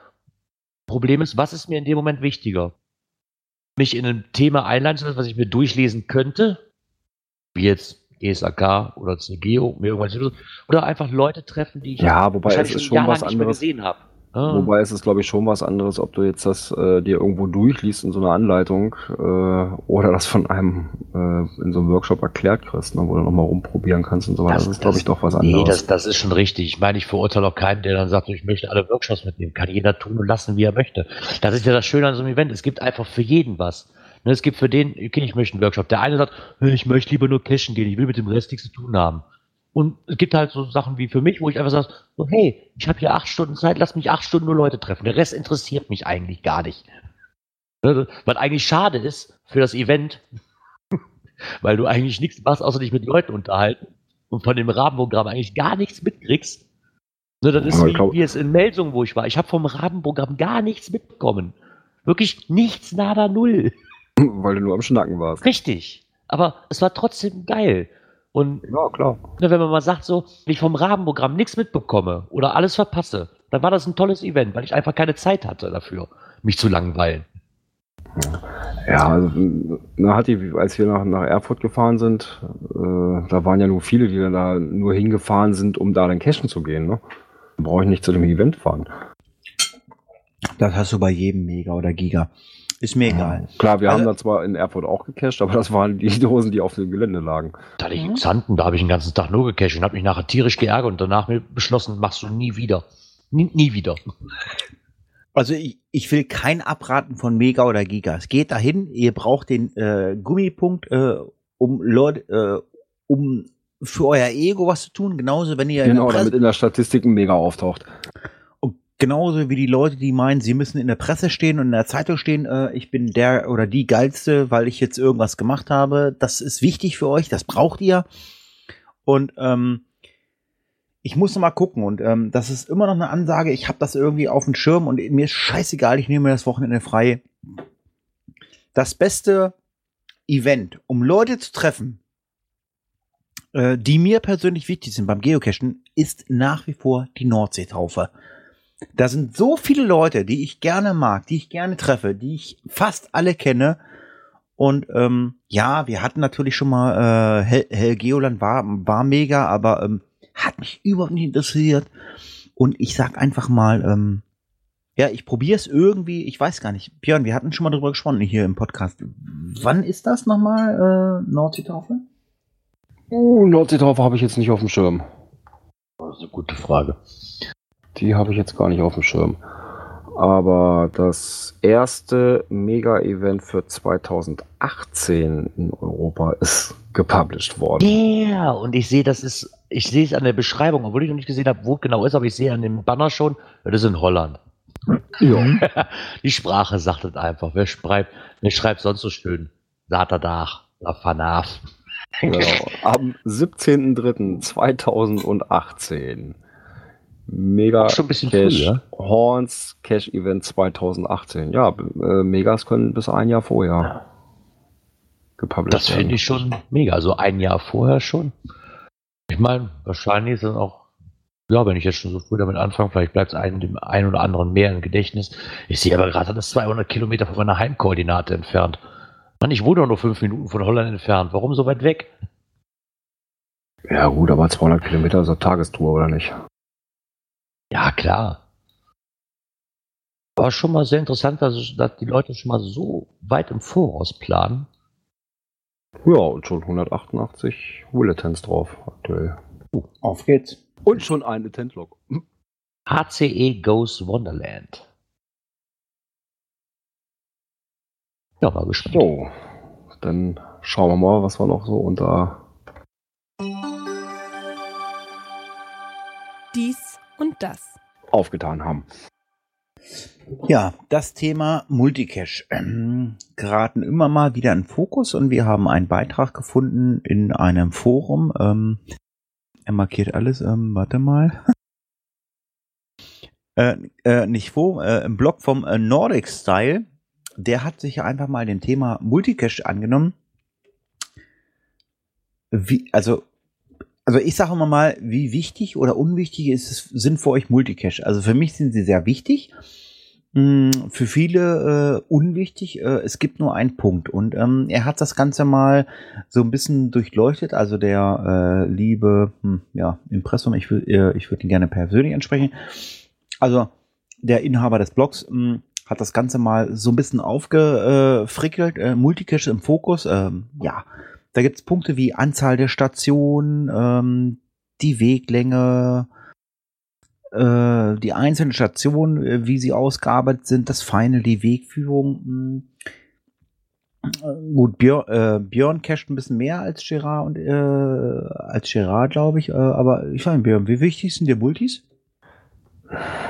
Problem ist, was ist mir in dem Moment wichtiger? Mich in ein Thema einladen zu lassen, was ich mir durchlesen könnte, wie jetzt GSAK oder CGO, mir irgendwas oder einfach Leute treffen, die ich ja, wobei es ist schon jahrelang was nicht mehr anderes. gesehen habe. Ah. Wobei es ist, glaube ich, schon was anderes, ob du jetzt das äh, dir irgendwo durchliest in so einer Anleitung äh, oder das von einem äh, in so einem Workshop erklärt kriegst, ne, wo du nochmal rumprobieren kannst und so weiter. Das, ist, glaube ich, doch was Nee, anderes. das, das ist schon richtig. Ich meine, ich verurteile auch keinen, der dann sagt, ich möchte alle Workshops mitnehmen. Kann jeder tun und lassen, wie er möchte. Das ist ja das Schöne an so einem Event. Es gibt einfach für jeden was. Ne, Es gibt für den, okay, ich möchte einen Workshop. Der eine sagt, ich möchte lieber nur cashen gehen, ich will mit dem Rest nichts zu tun haben. Und es gibt halt so Sachen wie für mich, wo ich einfach sage, so, hey, ich habe hier acht Stunden Zeit, lass mich acht Stunden nur Leute treffen. Der Rest interessiert mich eigentlich gar nicht. Ne, Was eigentlich schade ist für das Event, [laughs] weil du eigentlich nichts machst, außer dich mit Leuten unterhalten und von dem Rahmenprogramm eigentlich gar nichts mitkriegst. Ne, das ist wie, wie es in Melsungen, wo ich war. Ich habe vom Rahmenprogramm gar nichts mitbekommen. Wirklich nichts, nada, null. [laughs] Weil du nur am Schnacken warst. Richtig. Aber es war trotzdem geil. Und Ja, klar. ne, wenn man mal sagt, so, wenn ich vom Rahmenprogramm nichts mitbekomme oder alles verpasse, dann war das ein tolles Event, weil ich einfach keine Zeit hatte dafür, mich zu langweilen. Ja, also, na, hat die, als wir nach, nach Erfurt gefahren sind, äh, da waren ja nur viele, die dann da nur hingefahren sind, um da dann cashen zu gehen. Ne? Da brauche ich nicht zu dem Event fahren. Das hast du bei jedem Mega oder Giga. Ist mir egal. Klar, wir Also- haben da zwar in Erfurt auch gecached, aber das waren die [laughs] Dosen, die auf dem Gelände lagen. Da hatte ich Mhm. in Xanten, da habe ich den ganzen Tag nur gecached und habe mich nachher tierisch geärgert und danach mir beschlossen, machst du nie wieder. Nie, nie wieder. [laughs] Also ich, ich will kein Abraten von Mega oder Giga. Es geht dahin, ihr braucht den äh, Gummipunkt, äh, um Leute, äh, um für euer Ego was zu tun, genauso wenn ihr in Genau, damit in der Statistik ein Mega auftaucht. Genauso wie die Leute, die meinen, sie müssen in der Presse stehen und in der Zeitung stehen, äh, ich bin der oder die geilste, weil ich jetzt irgendwas gemacht habe. Das ist wichtig für euch, das braucht ihr. Und ähm, ich muss noch mal gucken und ähm, das ist immer noch eine Ansage. Ich habe das irgendwie auf dem Schirm und mir ist scheißegal, ich nehme mir das Wochenende frei. Das beste Event, um Leute zu treffen, äh, die mir persönlich wichtig sind beim Geocachen, ist nach wie vor die Nordseetaufe. Da sind so viele Leute, die ich gerne mag, die ich gerne treffe, die ich fast alle kenne. Und ähm, ja, wir hatten natürlich schon mal äh, Hel Helgeoland war, war mega, aber ähm, hat mich überhaupt nicht interessiert. Und ich sag einfach mal, ähm, ja, ich probiere es irgendwie, ich weiß gar nicht. Björn, wir hatten schon mal drüber gesprochen hier im Podcast. Wann ist das nochmal, äh, Nordseetaufe? Uh, Nordseetaufe habe ich jetzt nicht auf dem Schirm. Das ist eine gute Frage. Die habe ich jetzt gar nicht auf dem Schirm. Aber das erste Mega-Event für 2018 in Europa ist gepublished worden. Ja, und ich sehe, das ist, ich sehe es an der Beschreibung, obwohl ich noch nicht gesehen habe, wo genau ist, aber ich sehe an dem Banner schon, das ist in Holland. Ja. [laughs] Die Sprache sagt es einfach. Wer schreibt, wer schreibt sonst so schön? Saterdach, La Fanaf. genau. Am 17.03.2018. Mega Schon ein bisschen Cash früh, ja? Horns Cash Event 2018. Ja, äh, Megas können bis ein Jahr vorher gepublished Das finde ich schon mega. Also ein Jahr vorher schon. Ich meine, wahrscheinlich ist es auch, ja, wenn ich jetzt schon so früh damit anfange, vielleicht bleibt es einem dem einen oder anderen mehr im Gedächtnis. Ich sehe aber gerade, das ist 200 Kilometer von meiner Heimkoordinate entfernt. Mann, ich wohne doch nur fünf Minuten von Holland entfernt. Warum so weit weg? Ja gut, aber 200 Kilometer ist eine Tagestour, oder nicht? Klar. War schon mal sehr interessant, dass, dass die Leute schon mal so weit im Voraus planen. Ja, und schon 188 Bulletins drauf aktuell. Auf geht's. Und schon eine Tentlog. HCE Goes Wonderland. Ja, war gespannt. So, dann schauen wir mal, was wir noch so unter Dies und das. Aufgetan haben. Ja, das Thema Multicache ähm, geraten immer mal wieder in Fokus und wir haben einen Beitrag gefunden in einem Forum. Ähm, er markiert alles, ähm, warte mal. [laughs] äh, äh, nicht Forum, äh, im Blog vom äh, Nordic Style. Der hat sich einfach mal dem Thema Multicache angenommen. Wie, also also ich sage immer mal, wie wichtig oder unwichtig ist es, sind für euch Multicache? Also für mich sind sie sehr wichtig. Mm, Für viele äh, unwichtig. Äh, es gibt nur einen Punkt. Und ähm, er hat das Ganze mal so ein bisschen durchleuchtet. Also der äh, liebe hm, ja, Impressum, ich, äh, ich würde ihn gerne persönlich ansprechen. Also der Inhaber des Blogs mh, hat das Ganze mal so ein bisschen aufgefrickelt. Äh, Multicache im Fokus. Ähm, ja, da gibt es Punkte wie Anzahl der Stationen, ähm, die Weglänge, äh, die einzelnen Stationen, äh, wie sie ausgearbeitet sind, das Final, die Wegführung. Äh, Gut, Björn, äh, Björn casht ein bisschen mehr als Gerard und äh, als Gerard, glaube ich. Äh, aber ich nicht, Björn, wie wichtig sind dir Multis?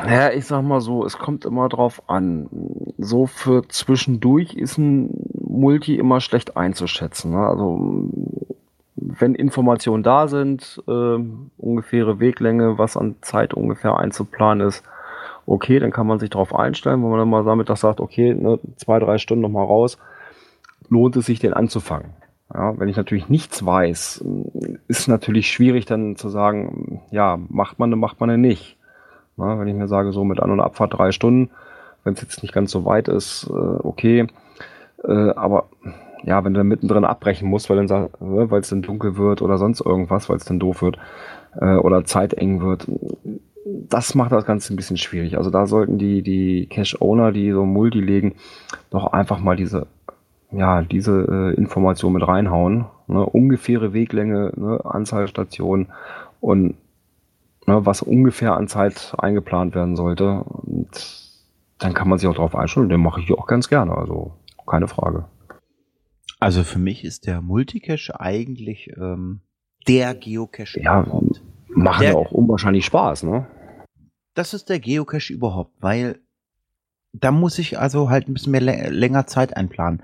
Ja, ich sag mal so, es kommt immer drauf an. So für zwischendurch ist ein Multi immer schlecht einzuschätzen. Ne? Also wenn Informationen da sind, äh, ungefähre Weglänge, was an Zeit ungefähr einzuplanen ist, okay, dann kann man sich darauf einstellen, wenn man dann mal damit das sagt, okay, ne, zwei, drei Stunden noch mal raus, lohnt es sich, den anzufangen. Ja, wenn ich natürlich nichts weiß, ist natürlich schwierig dann zu sagen, ja, macht man, macht man den nicht. Na, wenn ich mir sage, so mit An- und Abfahrt drei Stunden, wenn es jetzt nicht ganz so weit ist, äh, okay. Äh, aber ja, wenn du dann mittendrin abbrechen musst, weil dann sa- äh, weil es dann dunkel wird oder sonst irgendwas, weil es dann doof wird äh, oder zeiteng wird, das macht das Ganze ein bisschen schwierig. Also da sollten die, die Cache-Owner, die so Multi legen, doch einfach mal diese, ja, diese äh, Information mit reinhauen. Ne? Ungefähre Weglänge, ne? Anzahl Stationen und ne, was ungefähr an Zeit eingeplant werden sollte. Und dann kann man sich auch darauf einstellen. Den mache ich auch ganz gerne. Also keine Frage. Also für mich ist der Multicache eigentlich ähm, der Geocache Ja, überhaupt. Machen Der- ja auch unwahrscheinlich Spaß, ne? das ist der Geocache überhaupt, weil da muss ich also halt ein bisschen mehr lä- länger Zeit einplanen.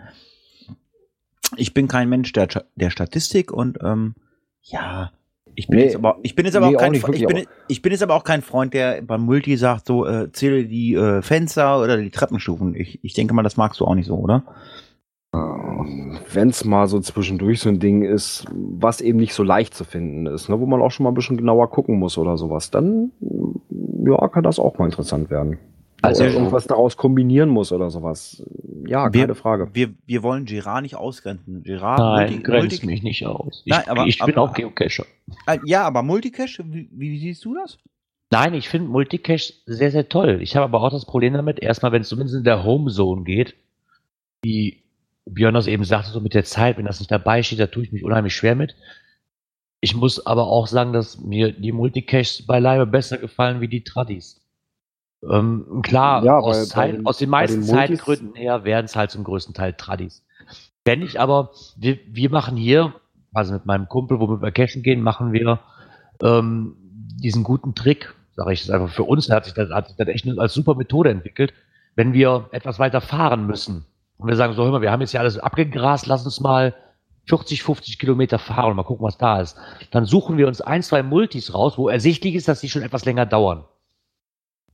Ich bin kein Mensch der, der Statistik und ähm, ja, ich bin Nee, jetzt aber ich bin jetzt aber nee, auch auch kein nicht Fre- ich bin, ich bin jetzt aber auch kein Freund, der beim Multi sagt so äh, zähle die äh, Fenster oder die Treppenstufen. Ich, ich denke mal, das magst du auch nicht so, oder? Wenn es mal so zwischendurch so ein Ding ist, was eben nicht so leicht zu finden ist, ne, wo man auch schon mal ein bisschen genauer gucken muss oder sowas, dann ja, kann das auch mal interessant werden. Also- oder irgendwas daraus kombinieren muss oder sowas. Ja, Wir- keine Frage. Wir, wir wollen Girard nicht ausgrenzen. Girard, Nein, Multi- grenzt Multi- mich nicht aus. Ich, Nein, aber- ich bin aber- auch Geocacher. Äh, ja, aber Multicache, wie, wie siehst du das? Nein, ich finde Multicache sehr, sehr toll. Ich habe aber auch das Problem damit, erstmal, wenn es zumindest in der Homezone geht, wie Björn das eben sagte, so mit der Zeit, wenn das nicht dabei steht, da tue ich mich unheimlich schwer mit. Ich muss aber auch sagen, dass mir die Multicaches beileibe besser gefallen wie die Tradis. Ähm, klar, Ja, aus, bei- bei Zeit, den- aus den bei meisten den Zeitgründen her werden es halt zum größten Teil Tradis. Wenn ich aber, wir, wir machen hier, also mit meinem Kumpel, womit wir cashen gehen, machen wir ähm, diesen guten Trick, sage ich das einfach für uns, hat sich das, hat sich das echt als super Methode entwickelt, wenn wir etwas weiter fahren müssen und wir sagen, so hör mal, wir haben jetzt hier alles abgegrast, lass uns mal 40, 50 Kilometer fahren und mal gucken, was da ist. Dann suchen wir uns ein, zwei Multis raus, wo ersichtlich ist, dass die schon etwas länger dauern.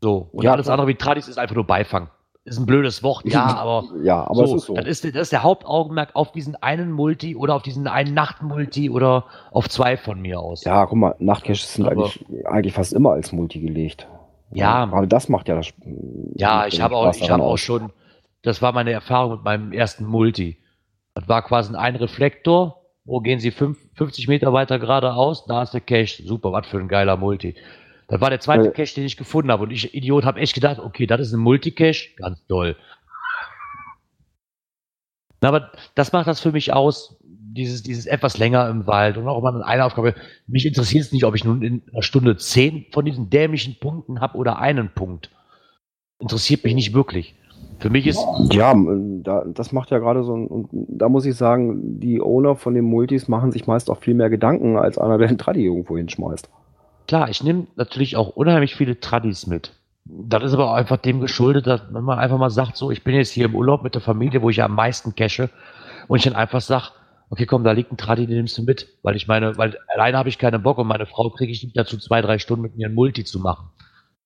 So, und Ja, alles klar. andere wie Tradis ist einfach nur Beifang. Ist ein blödes Wort, ja, [laughs] aber Ja, aber so, ist so. Das, ist, das ist der Hauptaugenmerk auf diesen einen Multi oder auf diesen einen Nachtmulti oder auf zwei von mir aus. Ja, guck mal, Nachtcaches sind Aber- eigentlich, eigentlich fast immer als Multi gelegt. Ja. Gerade das macht ja das. Ja, ich habe auch, ich habe auch schon, das war meine Erfahrung mit meinem ersten Multi. Das war quasi ein Reflektor. Wo gehen Sie fünf, 50 Meter weiter geradeaus? Da ist der Cache. Super, was für ein geiler Multi. Das war der zweite Äh. Cache, den ich gefunden habe. Und ich, Idiot, habe echt gedacht, okay, das ist ein Multicache. Ganz toll. Na, aber das macht das für mich aus, dieses, dieses etwas länger im Wald und auch mal eine Aufgabe. Mich interessiert es nicht, ob ich nun in einer Stunde zehn von diesen dämlichen Punkten habe oder einen Punkt. Interessiert mich nicht wirklich. Für mich ist, Ja, da, das macht ja gerade so ein, und da muss ich sagen, die Owner von den Multis machen sich meist auch viel mehr Gedanken als einer, der einen Tradi irgendwo hinschmeißt. Klar, ich nehme natürlich auch unheimlich viele Tradis mit. Das ist aber auch einfach dem geschuldet, dass wenn man einfach mal sagt, so, ich bin jetzt hier im Urlaub mit der Familie, wo ich ja am meisten cache, und ich dann einfach sage, okay, komm, da liegt ein Tradi, den nimmst du mit. Weil ich meine, weil alleine habe ich keinen Bock und meine Frau kriege ich nicht dazu, zwei, drei Stunden mit mir ein Multi zu machen.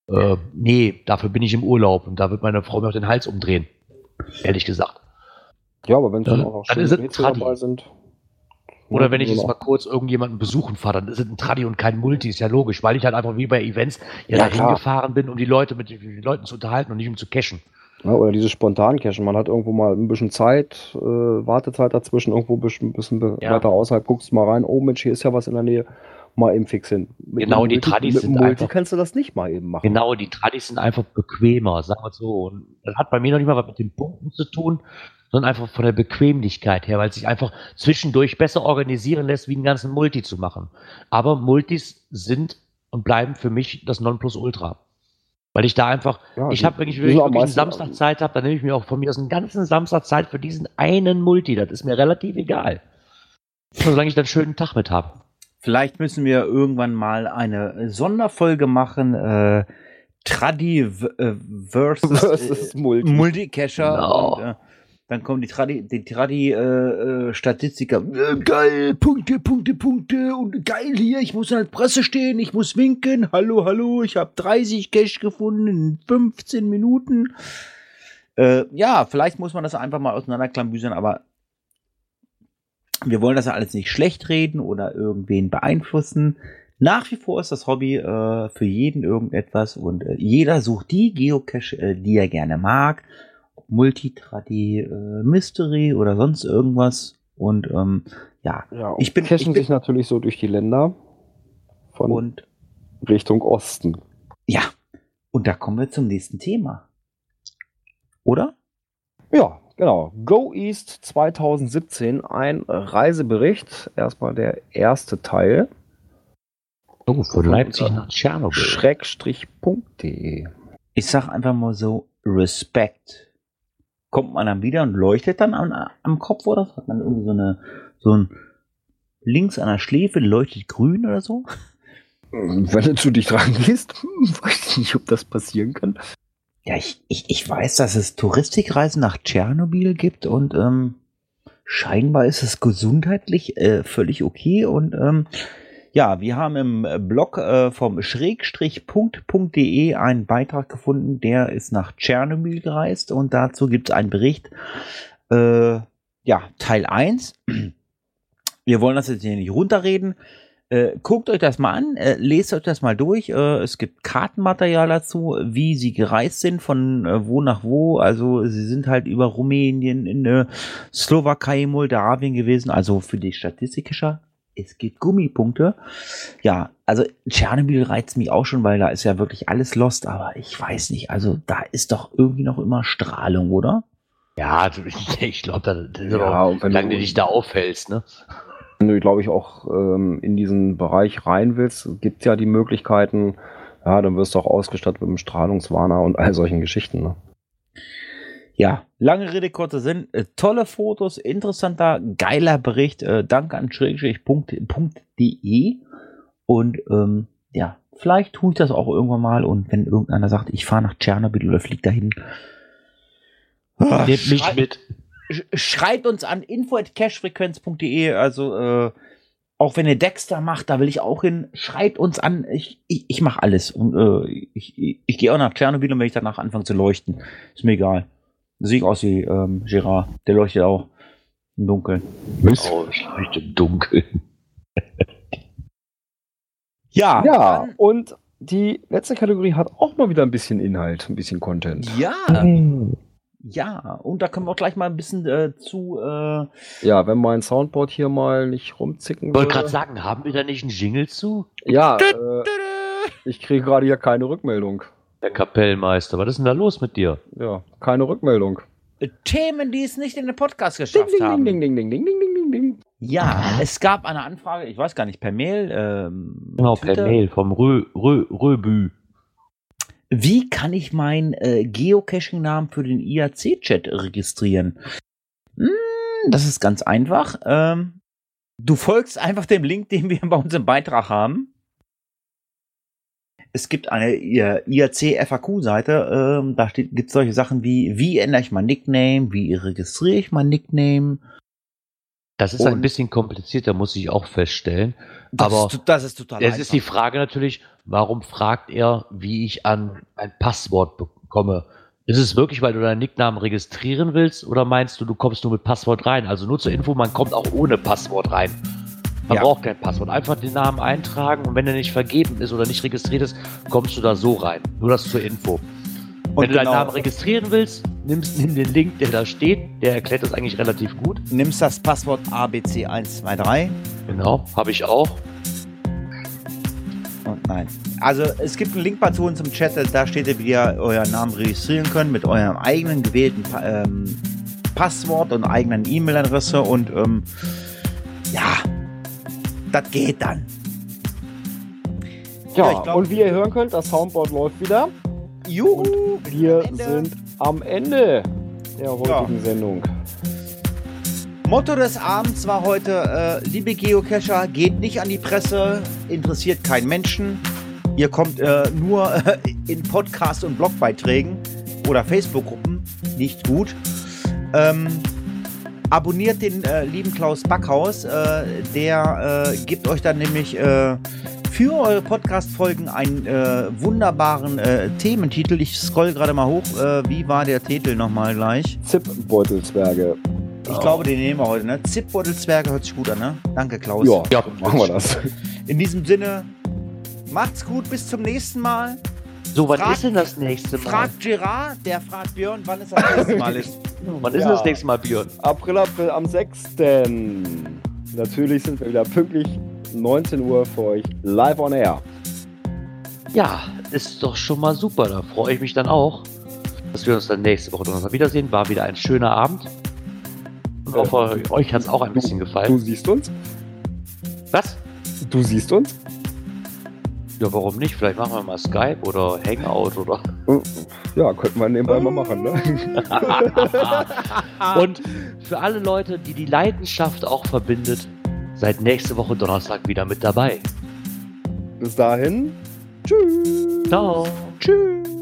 Äh, nee, dafür bin ich im Urlaub und da wird meine Frau mir auch den Hals umdrehen. Ehrlich gesagt. Ja, aber wenn dann Dann- auch noch dann es Tradi. dabei sind. Oder Ja, wenn ich jetzt genau. mal kurz irgendjemanden besuchen fahre, dann ist es ein Tradi und kein Multi, ist ja logisch, weil ich halt einfach wie bei Events ja, Ja, dahin gefahren bin, um die Leute mit den Leuten zu unterhalten und nicht um zu cashen. Ja, oder diese spontanen Cachen. Man hat irgendwo mal ein bisschen Zeit, äh, Wartezeit dazwischen, irgendwo ein bisschen, bisschen Ja. weiter außerhalb, guckst mal rein, oh Mensch, hier ist ja was in der Nähe, mal eben fix hin. Mit Genau, die Multi- Tradis sind Multi einfach- kannst du das nicht mal eben machen. Genau, die Tradis sind einfach bequemer, sagen wir so. Und das hat bei mir noch nicht mal was mit den Punkten zu tun, sondern einfach von der Bequemlichkeit her, weil es sich einfach zwischendurch besser organisieren lässt, wie einen ganzen Multi zu machen. Aber Multis sind und bleiben für mich das Nonplusultra. Weil ich da einfach, Ja, ich habe, wenn ich wirklich, wirklich einen Samstag Zeit habe, dann nehme ich mir auch von mir aus einen ganzen Samstag Zeit für diesen einen Multi. Das ist mir relativ egal. Solange ich dann einen schönen Tag mit habe. Vielleicht müssen wir irgendwann mal eine Sonderfolge machen. Äh, Tradi äh, versus, Versus äh, Multi. Multicacher. Genau. Und, äh, dann kommen die Tradi, die Tradi äh, äh, Statistiker. Äh, geil, Punkte, Punkte, Punkte und geil hier. Ich muss an der Presse stehen, ich muss winken. Hallo, hallo, ich habe 30 Cash gefunden in 15 Minuten. Äh, ja, vielleicht muss man das einfach mal auseinanderklamüsern, aber wir wollen das ja alles nicht schlecht reden oder irgendwen beeinflussen. Nach wie vor ist das Hobby äh, für jeden irgendetwas und äh, jeder sucht die Geocache, äh, die er gerne mag. Multitradi, äh, Mystery oder sonst irgendwas. Und ähm, ja, Ja, Ich bin- cachen ich bin- sich natürlich so durch die Länder von und Richtung Osten. ja, und da kommen wir zum nächsten Thema. Oder? Ja, genau. Go East 2017, ein Reisebericht. Erstmal der erste Teil. Oh, von Leipzig nach Tschernobyl. Schrägstrich.de. Ich sag einfach mal so, Respekt. Kommt man dann wieder und leuchtet dann am, am Kopf oder was? Hat man irgendwie so eine, so ein, links an der Schläfe leuchtet grün oder so? Wenn du zu dich dran gehst, [laughs] weiß ich nicht, ob das passieren kann. Ja, ich, ich, ich weiß, dass es Touristikreisen nach Tschernobyl gibt und ähm, scheinbar ist es gesundheitlich äh, völlig okay und ähm, ja, wir haben im Blog äh, vom schrägstrich.de einen Beitrag gefunden, der ist nach Tschernobyl gereist und dazu gibt es einen Bericht, äh, ja, Teil 1. [clears throat] Wir wollen das jetzt hier nicht runterreden. Äh, guckt euch das mal an, äh, lest euch das mal durch. Äh, es gibt Kartenmaterial dazu, wie sie gereist sind, von äh, wo nach wo. Also sie sind halt über Rumänien, in äh, Slowakei, Moldawien gewesen. Also für die Statistikischer, es gibt Gummipunkte. Ja, also Tschernobyl reizt mich auch schon, weil da ist ja wirklich alles lost. Aber ich weiß nicht, also da ist doch irgendwie noch immer Strahlung, oder? Ja, du- ich [laughs] glaube, da, das ist Ja, wenn solange du- dich da aufhältst, ne? Wenn du, glaube ich, auch ähm, in diesen Bereich rein willst, gibt ja die Möglichkeiten, ja, dann wirst du auch ausgestattet mit einem Strahlungswarner und all solchen Geschichten. Ne? Ja, lange Rede, kurzer Sinn. Äh, tolle Fotos, interessanter, geiler Bericht. Äh, danke an schrägstrich.de. Und ähm, ja, vielleicht tue ich das auch irgendwann mal. Und wenn irgendeiner sagt, ich fahre nach Tschernobyl oder fliege dahin. Ah, Nehmt mich schrei- mit. sch- Schreibt uns an info.cashfrequenz.de. Also, äh, auch wenn ihr Dexter macht, da will ich auch hin. Schreibt uns an. Ich, ich, ich mache alles. Und äh, ich, ich, ich gehe auch nach Tschernobyl und wenn ich danach anfange zu leuchten, ist mir egal. Ich aus wie ähm, Gerard. Der leuchtet auch im Dunkeln. Oh, ich leuchte im Dunkeln. [laughs] Ja. Ja, und die letzte Kategorie hat auch mal wieder ein bisschen Inhalt, ein bisschen Content. Ja. Ja. Und da können wir auch gleich mal ein bisschen äh, zu. Äh, Ja, wenn mein Soundboard hier mal nicht rumzicken Ich wollte würde. gerade sagen, haben wir da nicht einen Jingle zu? Ja, äh, ich kriege gerade hier keine Rückmeldung. Der Kapellmeister, was ist denn da los mit dir? Ja, keine Rückmeldung. Themen, die es nicht in den Podcast Ding, geschafft ding, haben. ding, ding, ding, ding, ding, ding, ding, ding. Ja, es gab eine Anfrage, ich weiß gar nicht, per Mail. Ähm, Genau, per Twitter. Mail vom Rö, Rö, Röbü. Wie kann ich meinen äh, Geocaching-Namen für den IAC-Chat registrieren? Hm, das ist ganz einfach. Ähm, du folgst einfach dem Link, den wir bei uns im Beitrag haben. Es gibt eine IAC-FAQ-Seite, ähm, da gibt es solche Sachen wie, wie ändere ich mein Nickname, wie registriere ich mein Nickname. Das ist Und- ein bisschen komplizierter, muss ich auch feststellen. Das Aber ist, das ist total Jetzt ist die einfach. Frage natürlich, warum fragt er, wie ich an ein Passwort bekomme? Ist es wirklich, weil du deinen Nicknamen registrieren willst oder meinst du, du kommst nur mit Passwort rein? Also nur zur Info, man kommt auch ohne Passwort rein. Man Ja. braucht kein Passwort. Einfach den Namen eintragen und wenn er nicht vergeben ist oder nicht registriert ist, kommst du da so rein. Nur das zur Info. Und wenn du deinen genau- Namen registrieren willst, nimmst, nimm den Link, der da steht. Der erklärt das eigentlich relativ gut. nimmst das Passwort ABC123 Genau, habe ich auch. und nein. Also es gibt einen Link bei uns im Chat, da steht ihr, wie ihr euren Namen registrieren könnt mit eurem eigenen gewählten ähm, Passwort und eigenen E-Mail-Adresse und ähm, ja, das geht dann. Ja, Ja, ich glaub- und wie ihr hören könnt, das Soundboard läuft wieder. Juhu! Wir Am sind am Ende der heutigen Sendung. Motto des Abends war heute, äh, liebe Geocacher, geht nicht an die Presse, interessiert keinen Menschen. Ihr kommt äh, nur äh, in Podcast- und Blogbeiträgen oder Facebook-Gruppen, nicht gut. Ähm, abonniert den äh, lieben Klaus Backhaus, äh, der äh, gibt euch dann nämlich äh, für eure Podcast-Folgen einen äh, wunderbaren äh, Thementitel. Ich scroll gerade mal hoch. Äh, wie war der Titel nochmal gleich? Zip-Beutelsberge. Ich glaube, den nehmen wir heute, ne? Zipbeutelzwerge hört sich gut an, ne? Danke, Klaus. Ja, Ja, machen wir das. In diesem Sinne, macht's gut, bis zum nächsten Mal. So, wann Frag- ist denn das nächste Mal? Fragt Gerard, der fragt Björn, wann es das nächste Mal ist. [laughs] wann ist Ja. denn das nächste Mal, Björn? April, April am 6. Natürlich sind wir wieder pünktlich 19 Uhr für euch live on air. Ja, ist doch schon mal super. Da freue ich mich dann auch, dass wir uns dann nächste Woche Donnerstag wiedersehen. War wieder ein schöner Abend. Und auch für euch hat es auch ein bisschen Du gefallen. siehst uns? Was? Du siehst uns? Ja, warum nicht? Vielleicht machen wir mal Skype oder Hangout oder. Ja, könnten wir nebenbei mal machen, ne? [laughs] Und für alle Leute, die die Leidenschaft auch verbindet, seid nächste Woche Donnerstag wieder mit dabei. Bis dahin. Tschüss. Ciao. Tschüss.